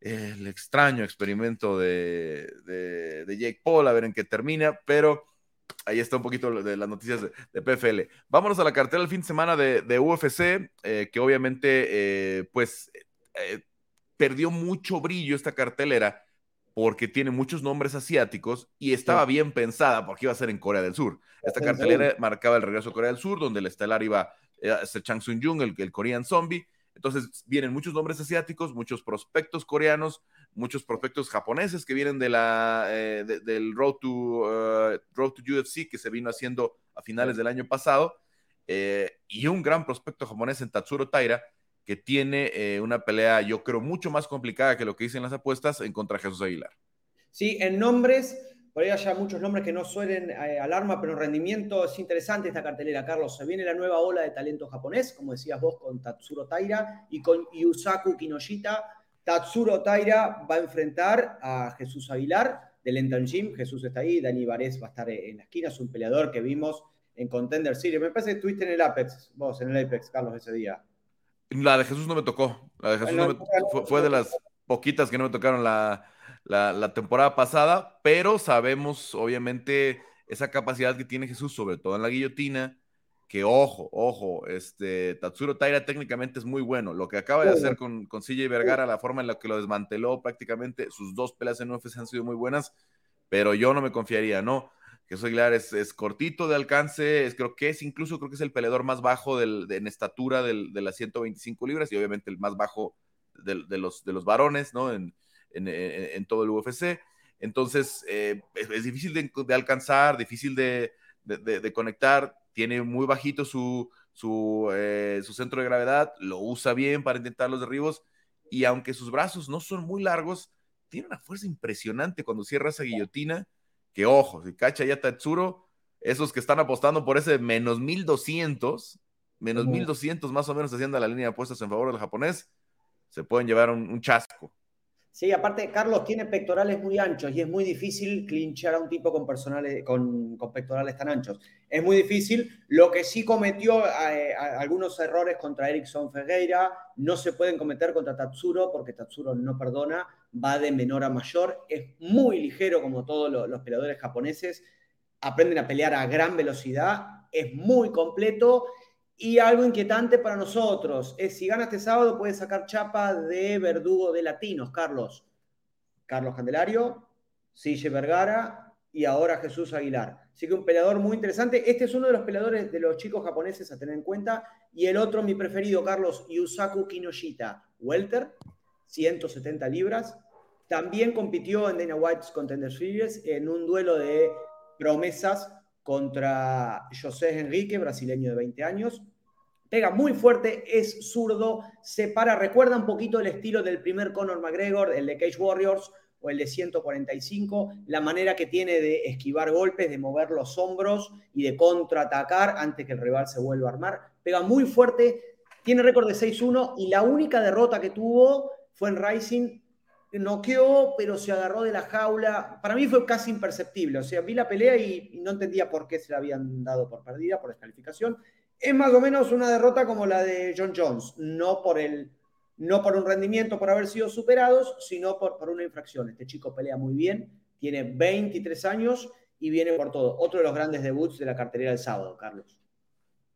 El extraño experimento de, de, Jake Paul, a ver en qué termina, pero ahí está un poquito de las noticias de, PFL. Vámonos a la cartera del fin de semana de, UFC, eh, que obviamente, eh, pues, eh, perdió mucho brillo esta cartelera porque tiene muchos nombres asiáticos y estaba bien pensada porque iba a ser en Corea del Sur. Esta cartelera marcaba el regreso a Corea del Sur, donde el estelar iba eh, a ser Chang Sun Jung, el, el Korean Zombie. Entonces vienen muchos nombres asiáticos, muchos prospectos coreanos, muchos prospectos japoneses que vienen de la, eh, del Road to, Road to UFC que se vino haciendo a finales del año pasado. y un gran prospecto japonés en Tatsuro Taira, que tiene eh, una pelea, yo creo, mucho más complicada que lo que dicen las apuestas en contra de Jesús Aguilar. Sí, en nombres, por ahí hay muchos nombres que no suelen eh, alarma, pero en rendimiento es interesante esta cartelera, Carlos. Se viene la nueva ola de talento japonés, como decías vos, con Tatsuro Taira y con Yusaku Kinoshita. Tatsuro Taira va a enfrentar a Jesús Aguilar del Entan Gym. Jesús está ahí, Dani Varés va a estar en la esquina, es un peleador que vimos en Contender Series. Me parece que estuviste en el Apex, vos en el Apex, Carlos, ese día. La de Jesús no me tocó. La de Jesús no me, fue, de las poquitas que no me tocaron la, la, temporada pasada, pero sabemos, obviamente, esa capacidad que tiene Jesús, sobre todo en la guillotina, que ojo, ojo, este Tatsuro Taira técnicamente es muy bueno. Lo que acaba de hacer con, con CJ Vergara, la forma en la que lo desmanteló prácticamente, sus dos peleas en UFC han sido muy buenas, pero yo no me confiaría, ¿no? Jesús Aguilar es, es, cortito de alcance, es, creo que es incluso creo que es el peleador más bajo del, de, en estatura del, de las 125 libras y obviamente el más bajo de, de los, de los varones, ¿no? En, en, en todo el UFC. Entonces, eh, es, difícil de, alcanzar, difícil de, conectar, tiene muy bajito su, su, eh, su centro de gravedad, lo usa bien para intentar los derribos y aunque sus brazos no son muy largos, tiene una fuerza impresionante cuando cierra esa guillotina que ojo, si cacha ya Tatsuro, esos que están apostando por ese menos 1200, menos 1200 más o menos haciendo la línea de apuestas en favor del japonés, se pueden llevar un, chasco. Sí, aparte, Carlos tiene pectorales muy anchos y es muy difícil clinchar a un tipo con, personales, con, pectorales tan anchos. Es muy difícil. Lo que sí cometió eh, algunos errores contra Erickson Ferreira no se pueden cometer contra Tatsuro porque Tatsuro no perdona. Va de menor a mayor, es muy ligero como todos los, peleadores japoneses, aprenden a pelear a gran velocidad, es muy completo y algo inquietante para nosotros es si gana este sábado puede sacar chapa de verdugo de latinos, Carlos. Carlos Candelario, Sille Vergara y ahora Jesús Aguilar. Así que un peleador muy interesante. Este es uno de los peleadores de los chicos japoneses a tener en cuenta. Y el otro, mi preferido, Carlos Yusaku Kinoshita, Welter, 170 libras. También compitió en Dana White's Contender Series en un duelo de promesas contra José Enrique, brasileño de 20 años. Pega muy fuerte, es zurdo, se para, recuerda un poquito el estilo del primer Conor McGregor, el de Cage Warriors, o el de 145, la manera que tiene de esquivar golpes, de mover los hombros y de contraatacar antes que el rival se vuelva a armar. Pega muy fuerte, tiene récord de 6-1 y la única derrota que tuvo fue en Rising. Noqueó, pero se agarró de la jaula. Para mí fue casi imperceptible. O sea, vi la pelea y, no entendía por qué se la habían dado por perdida, por descalificación. Es más o menos una derrota como la de John Jones, no por el no por un rendimiento por haber sido superados, sino por, por una infracción. Este chico pelea muy bien, tiene 23 años y viene por todo. Otro de los grandes debuts de la cartelera del sábado, Carlos.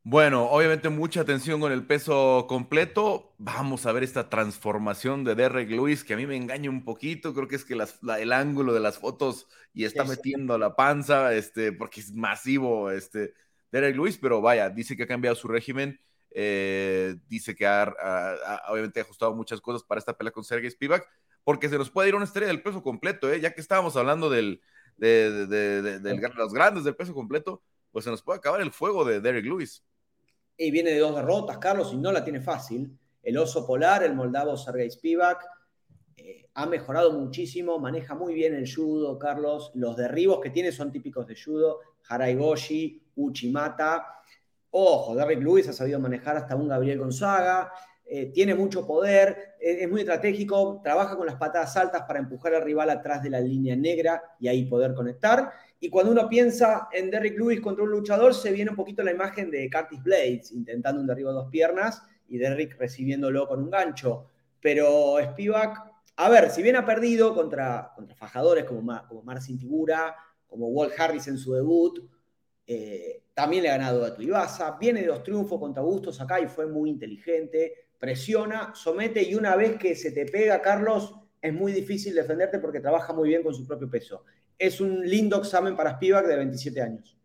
Bueno, obviamente mucha atención con el peso completo. Vamos a ver esta transformación de Derek Lewis, que a mí me engaña un poquito. Creo que es que el ángulo de las fotos y está metiendo la panza, este, porque es masivo este, Derek Lewis, pero vaya, dice que ha cambiado su régimen eh, dice que ha, obviamente ha ajustado muchas cosas para esta pelea con Sergey Spivak, porque se nos puede ir una estrella del peso completo, ¿eh? ya que estábamos hablando del, de, los grandes del peso completo, pues se nos puede acabar el fuego de Derek Lewis. Y viene de dos derrotas, Carlos, y no la tiene fácil. El oso polar, el moldavo Sergey Spivak, eh, ha mejorado muchísimo, maneja muy bien el judo, Carlos. Los derribos que tiene son típicos de judo. Haraigoshi, Uchimata. Ojo, Derrick Lewis ha sabido manejar hasta un Gabriel Gonzaga, eh, tiene mucho poder, es muy estratégico, trabaja con las patadas altas para empujar al rival atrás de la línea negra y ahí poder conectar. Y cuando uno piensa en Derrick Lewis contra un luchador, se viene un poquito la imagen de Curtis Blades intentando un derribo a dos piernas y Derrick recibiéndolo con un gancho. Pero Spivak, a ver, si bien ha perdido contra, contra fajadores como, como Marcin Tibura, como Walt Harris en su debut, eh, también le ha ganado a Tuibasa, viene de los triunfos contra Bustos acá y fue muy inteligente, presiona, somete y una vez que se te pega, Carlos, es muy difícil defenderte porque trabaja muy bien con su propio peso. Es un lindo examen para Spivak de 27 años.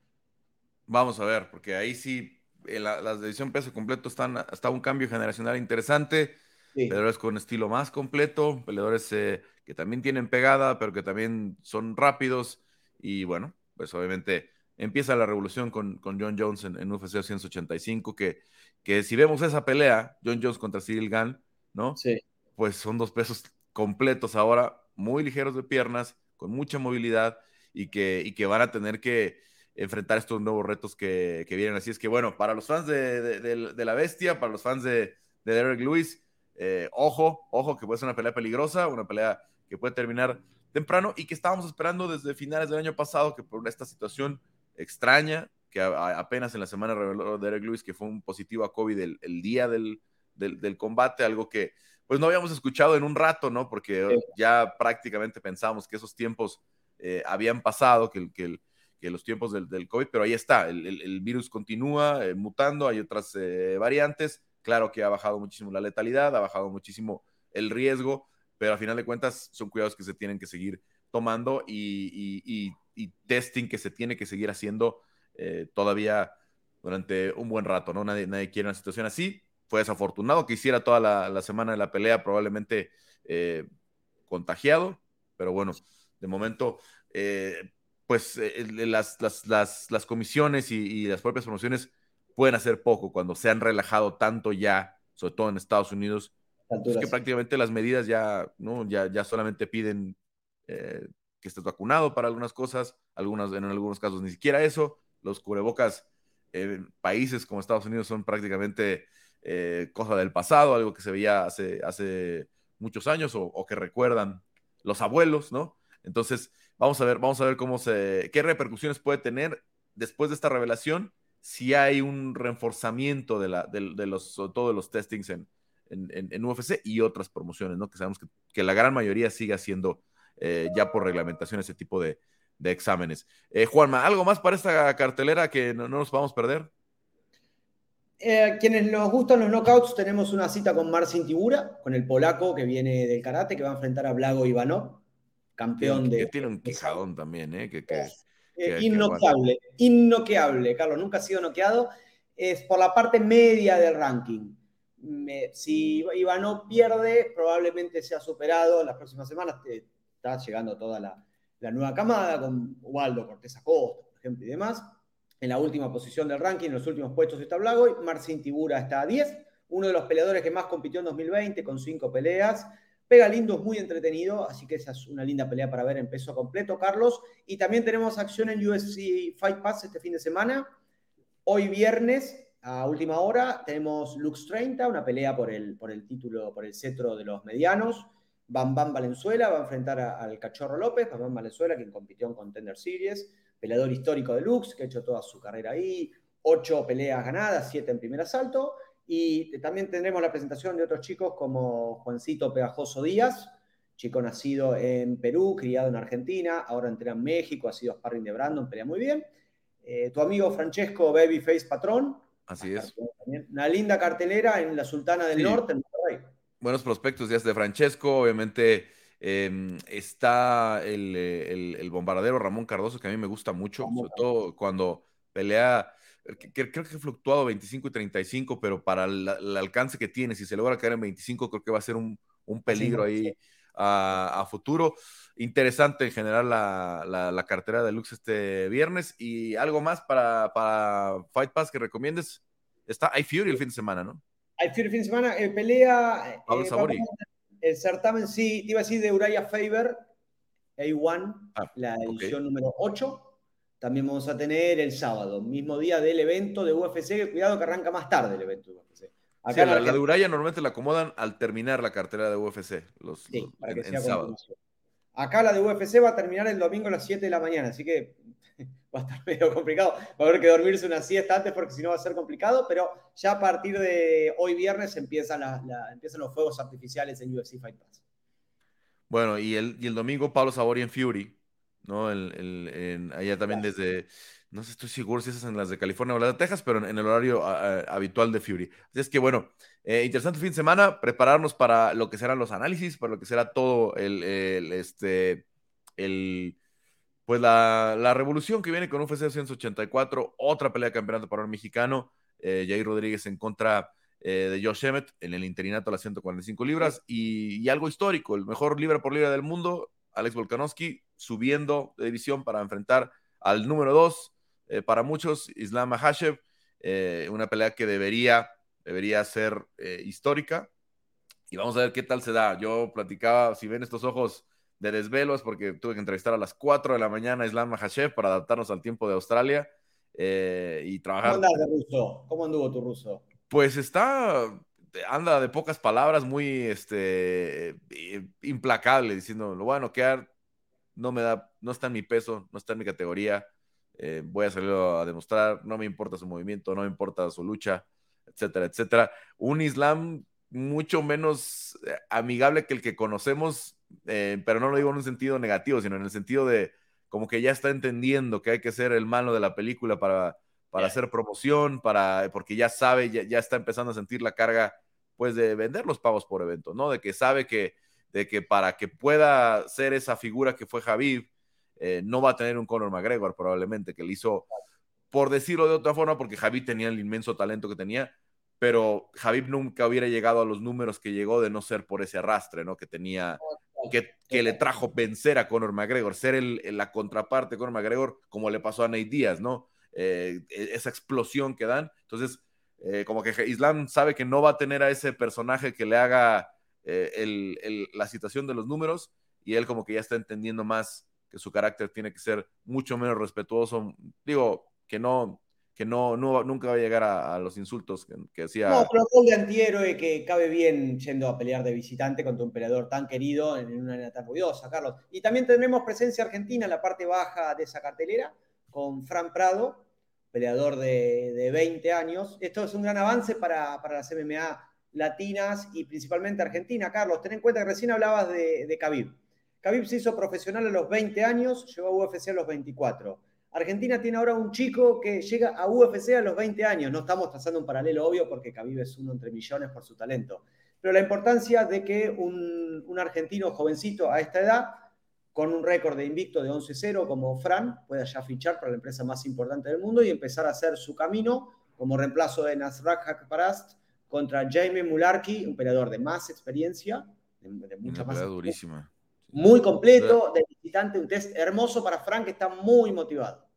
Vamos a ver, porque ahí sí, en la, la división peso completo están, está un cambio generacional interesante. Peleadores con estilo más completo, peleadores eh, que también tienen pegada, pero que también son rápidos. Y bueno, pues obviamente empieza la revolución con, John Jones en, UFC 185, que, que si vemos esa pelea, John Jones contra Cyril Gann, ¿no? Sí. Pues son dos pesos completos ahora, muy ligeros de piernas, con mucha movilidad y que, y que van a tener que enfrentar estos nuevos retos que, vienen. Así es que, bueno, para los fans de, la bestia, para los fans de, Derek Lewis, eh, ojo, ojo, que puede ser una pelea peligrosa, una pelea que puede terminar temprano y que estábamos esperando desde finales del año pasado, que por esta situación extraña, que apenas en la semana reveló Derek Lewis que fue un positivo a COVID el, día del, del, combate, algo que pues no habíamos escuchado en un rato, ¿no? Porque ya prácticamente pensábamos que esos tiempos eh, habían pasado, que, que, que, los tiempos del, del, COVID, pero ahí está, el, el virus continúa eh, mutando, hay otras eh, variantes, claro que ha bajado muchísimo la letalidad, ha bajado muchísimo el riesgo, pero a final de cuentas son cuidados que se tienen que seguir tomando y, y y testing que se tiene que seguir haciendo todavía durante un buen rato, ¿no? Nadie, nadie, quiere una situación así. Fue desafortunado que hiciera toda la, semana de la pelea, probablemente eh, contagiado, pero bueno, de momento, eh, pues las, las, comisiones y, las propias promociones pueden hacer poco cuando se han relajado tanto ya, sobre todo en Estados Unidos, es que prácticamente las medidas ya, ¿no? ya, ya solamente piden que estés vacunado para algunas cosas, algunas, en algunos casos ni siquiera eso. Los cubrebocas en países como Estados Unidos son prácticamente eh, cosa del pasado, algo que se veía hace, hace muchos años o, que recuerdan los abuelos, ¿no? Entonces, vamos a ver, vamos a ver cómo se, qué repercusiones puede tener después de esta revelación, si hay un reforzamiento de, la, de, los, todos los testings en, en, UFC y otras promociones, ¿no? Que sabemos que, que la gran mayoría sigue siendo eh, ya por reglamentación ese tipo de, exámenes. Eh, Juanma, ¿algo más para esta cartelera que no, nos vamos a perder? Eh, quienes nos gustan los knockouts, tenemos una cita con Marcin Tibura, con el polaco que viene del karate, que va a enfrentar a Blago Ivanov, campeón de. Que tiene un quijadón también, ¿eh? Que, que, innoqueable, Carlos, nunca ha sido noqueado. Es por la parte media del ranking. si Ivanov pierde, probablemente sea superado en las próximas semanas está llegando toda la, nueva camada con Waldo Cortés Acosta, por ejemplo, y demás. En la última posición del ranking, en los últimos puestos está Blago, Marcin Tibura está a 10, uno de los peleadores que más compitió en 2020 con cinco peleas, Pega lindo, es muy entretenido, así que esa es una linda pelea para ver en peso completo, Carlos. Y también tenemos acción en UFC Fight Pass este fin de semana. Hoy viernes, a última hora, tenemos Lux 30, una pelea por el, por el título, por el cetro de los medianos. Bam Bam Valenzuela va a enfrentar al Cachorro López, Bam Valenzuela, quien compitió en Contender Series, peleador histórico de Lux, que ha hecho toda su carrera ahí, ocho peleas ganadas, siete en primer asalto. Y también tendremos la presentación de otros chicos como Juancito Pegajoso Díaz, chico nacido en Perú, criado en Argentina, ahora entrena en México, ha sido sparring de Brandon, pelea muy bien. Eh, tu amigo Francesco Babyface Patrón. Así es. Una linda cartelera en la Sultana del Norte, en. Buenos prospectos días de Francesco, obviamente em, está el, el, bombardero Ramón Cardoso, que a mí me gusta mucho, sobre todo cuando pelea creo que ha fluctuado 25 y 35, pero para el, alcance que tiene, si se logra caer en 25, creo que va a ser un, peligro ahí a, futuro. Interesante en general la, cartera de Lux este viernes. Y algo más para, para Fight Pass que recomiendes. Está hay Fury el fin de semana, ¿no? Hay Fury el fin de semana. Eh, pelea. Pablo eh, Sabori. El certamen, sí, iba a decir de Uraya Faber, A1, ah, la edición número 8 también vamos a tener el sábado, mismo día del evento de UFC, cuidado que arranca más tarde el evento de UFC. Acá la, de Uraya normalmente la acomodan al terminar la cartera de UFC, los, sí, para que sea sábado. Acá la de UFC va a terminar el domingo a las 7 de la mañana, así que va a estar medio complicado. Va a haber que dormirse una siesta antes porque si no va a ser complicado, pero ya a partir de hoy viernes empiezan, empiezan los fuegos artificiales en UFC Fight Pass. Bueno, y el, y el domingo Pablo Sabori en Fury. ¿no? El, allá también desde, no sé, estoy seguro si es en las de California o las de Texas, pero en, el horario habitual de Fury. Así es que bueno, eh, interesante fin de semana, prepararnos para lo que serán los análisis, para lo que será todo el, este, el, pues la, revolución que viene con UFC 184, otra pelea de campeonato para el mexicano, eh, Jair Rodríguez en contra eh, de Josh Emmett en el interinato a las 145 libras y, algo histórico, el mejor libra por libra del mundo, Alex Volkanovski subiendo de división para enfrentar al número 2, eh, para muchos, Islam Mahashev, una pelea que debería, debería ser histórica. Y vamos a ver qué tal se da. Yo platicaba, si ven estos ojos de desvelo, es porque tuve que entrevistar a las 4 de la mañana a Islam Mahashev para adaptarnos al tiempo de Australia y trabajar. ¿Cómo andas de ruso? ¿Cómo anduvo tu ruso? Pues está, anda de pocas palabras, muy este, implacable, diciendo, lo voy a noquear, no me da, no está en mi peso, no está en mi categoría, eh, voy a salir a demostrar, no me importa su movimiento, no me importa su lucha, etcétera, etcétera. Un Islam mucho menos eh, amigable que el que conocemos, eh, pero no lo digo en un sentido negativo, sino en el sentido de como que ya está entendiendo que hay que ser el malo de la película para, para hacer promoción, para, porque ya sabe, ya, ya, está empezando a sentir la carga, pues, de vender los pavos por evento, ¿no? De que sabe que de que para que pueda ser esa figura que fue Javib, eh, no va a tener un Conor McGregor probablemente, que le hizo, por decirlo de otra forma, porque Javib tenía el inmenso talento que tenía, pero Javib nunca hubiera llegado a los números que llegó de no ser por ese arrastre, ¿no? Que tenía, que, le trajo vencer a Conor McGregor, ser el, la contraparte de Conor McGregor, como le pasó a Nate Díaz, ¿no? Eh, e, esa explosión que dan. Entonces, eh, como que Islam sabe que no va a tener a ese personaje que le haga eh, la situación de los números y él como que ya está entendiendo más que su carácter tiene que ser mucho menos respetuoso. Digo, que no, que no, nunca va a llegar a, los insultos que, que hacía. No, pero gol de antihéroe que cabe bien yendo a pelear de visitante contra un peleador tan querido en una arena tan ruidosa, Carlos. Y también tendremos presencia argentina en la parte baja de esa cartelera con Fran Prado, peleador de, de 20 años. Esto es un gran avance para, para las MMA latinas y principalmente Argentina. Carlos, ten en cuenta que recién hablabas de, de Khabib. Khabib se hizo profesional a los 20 años, llegó a UFC a los 24. Argentina tiene ahora un chico que llega a UFC a los 20 años. No estamos trazando un paralelo obvio porque Khabib es uno entre millones por su talento. Pero la importancia de que un, un argentino jovencito a esta edad, con un récord de invicto de 11-0 como Fran, pueda ya fichar para la empresa más importante del mundo y empezar a hacer su camino como reemplazo de Nasrat Hakparast contra Jaime Mularki, un peleador de más experiencia, de, mucha más. durísima. Muy completo, de un test hermoso para Frank, que está muy motivado.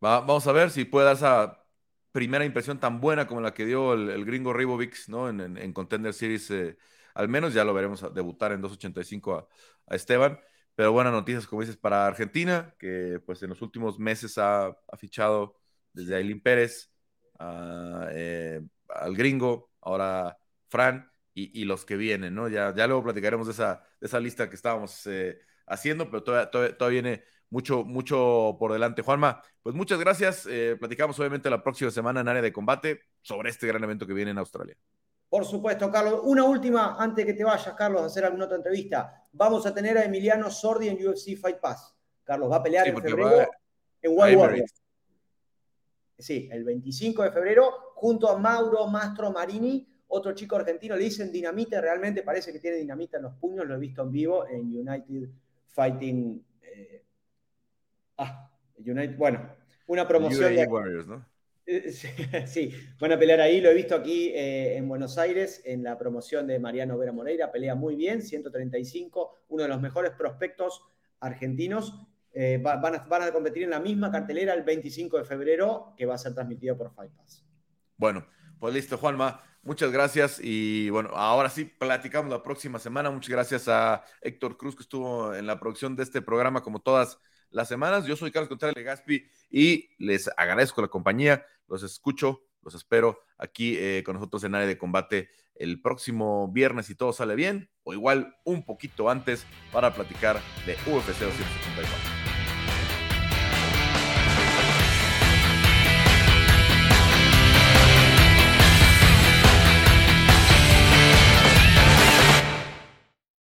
vamos a ver si puede dar esa primera impresión tan buena como la que dio el, gringo Ribovics, ¿no? En, Contender Series eh, al menos ya lo veremos debutar en 285 a, a Esteban. Pero buenas noticias, como dices, para Argentina, que pues en los últimos meses ha, fichado desde Ailín Pérez eh, al gringo, ahora Fran y, los que vienen, ¿no? Ya, luego platicaremos de esa, de esa lista que estábamos eh, haciendo, pero todavía, todavía, viene mucho, mucho por delante. Juanma, pues muchas gracias. Eh, platicamos obviamente la próxima semana en área de combate sobre este gran evento que viene en Australia. Por supuesto, Carlos. Una última, antes que te vayas, Carlos, a hacer alguna otra entrevista. Vamos a tener a Emiliano Sordi en UFC Fight Pass. Carlos va a pelear en febrero en Wild Warriors. Sí, el 25 de febrero, junto a Mauro Mastro Marini, otro chico argentino. Le dicen dinamita, realmente parece que tiene dinamita en los puños. Lo he visto en vivo en United Fighting. Eh, ah, United, bueno, una promoción. de Warriors, ¿no? Sí, van a pelear ahí, lo he visto aquí eh, en Buenos Aires en la promoción de Mariano Vera Moreira, pelea muy bien, 135, uno de los mejores prospectos argentinos. Eh, van, a, competir en la misma cartelera el 25 de febrero que va a ser transmitido por Fight Pass. Bueno, pues listo, Juanma. Muchas gracias y bueno, ahora sí platicamos la próxima semana. Muchas gracias a Héctor Cruz que estuvo en la producción de este programa como todas las semanas. Yo soy Carlos Contreras Legaspi y les agradezco la compañía. Los escucho, los espero aquí eh, con nosotros en área de combate el próximo viernes si todo sale bien o igual un poquito antes para platicar de UFC 284.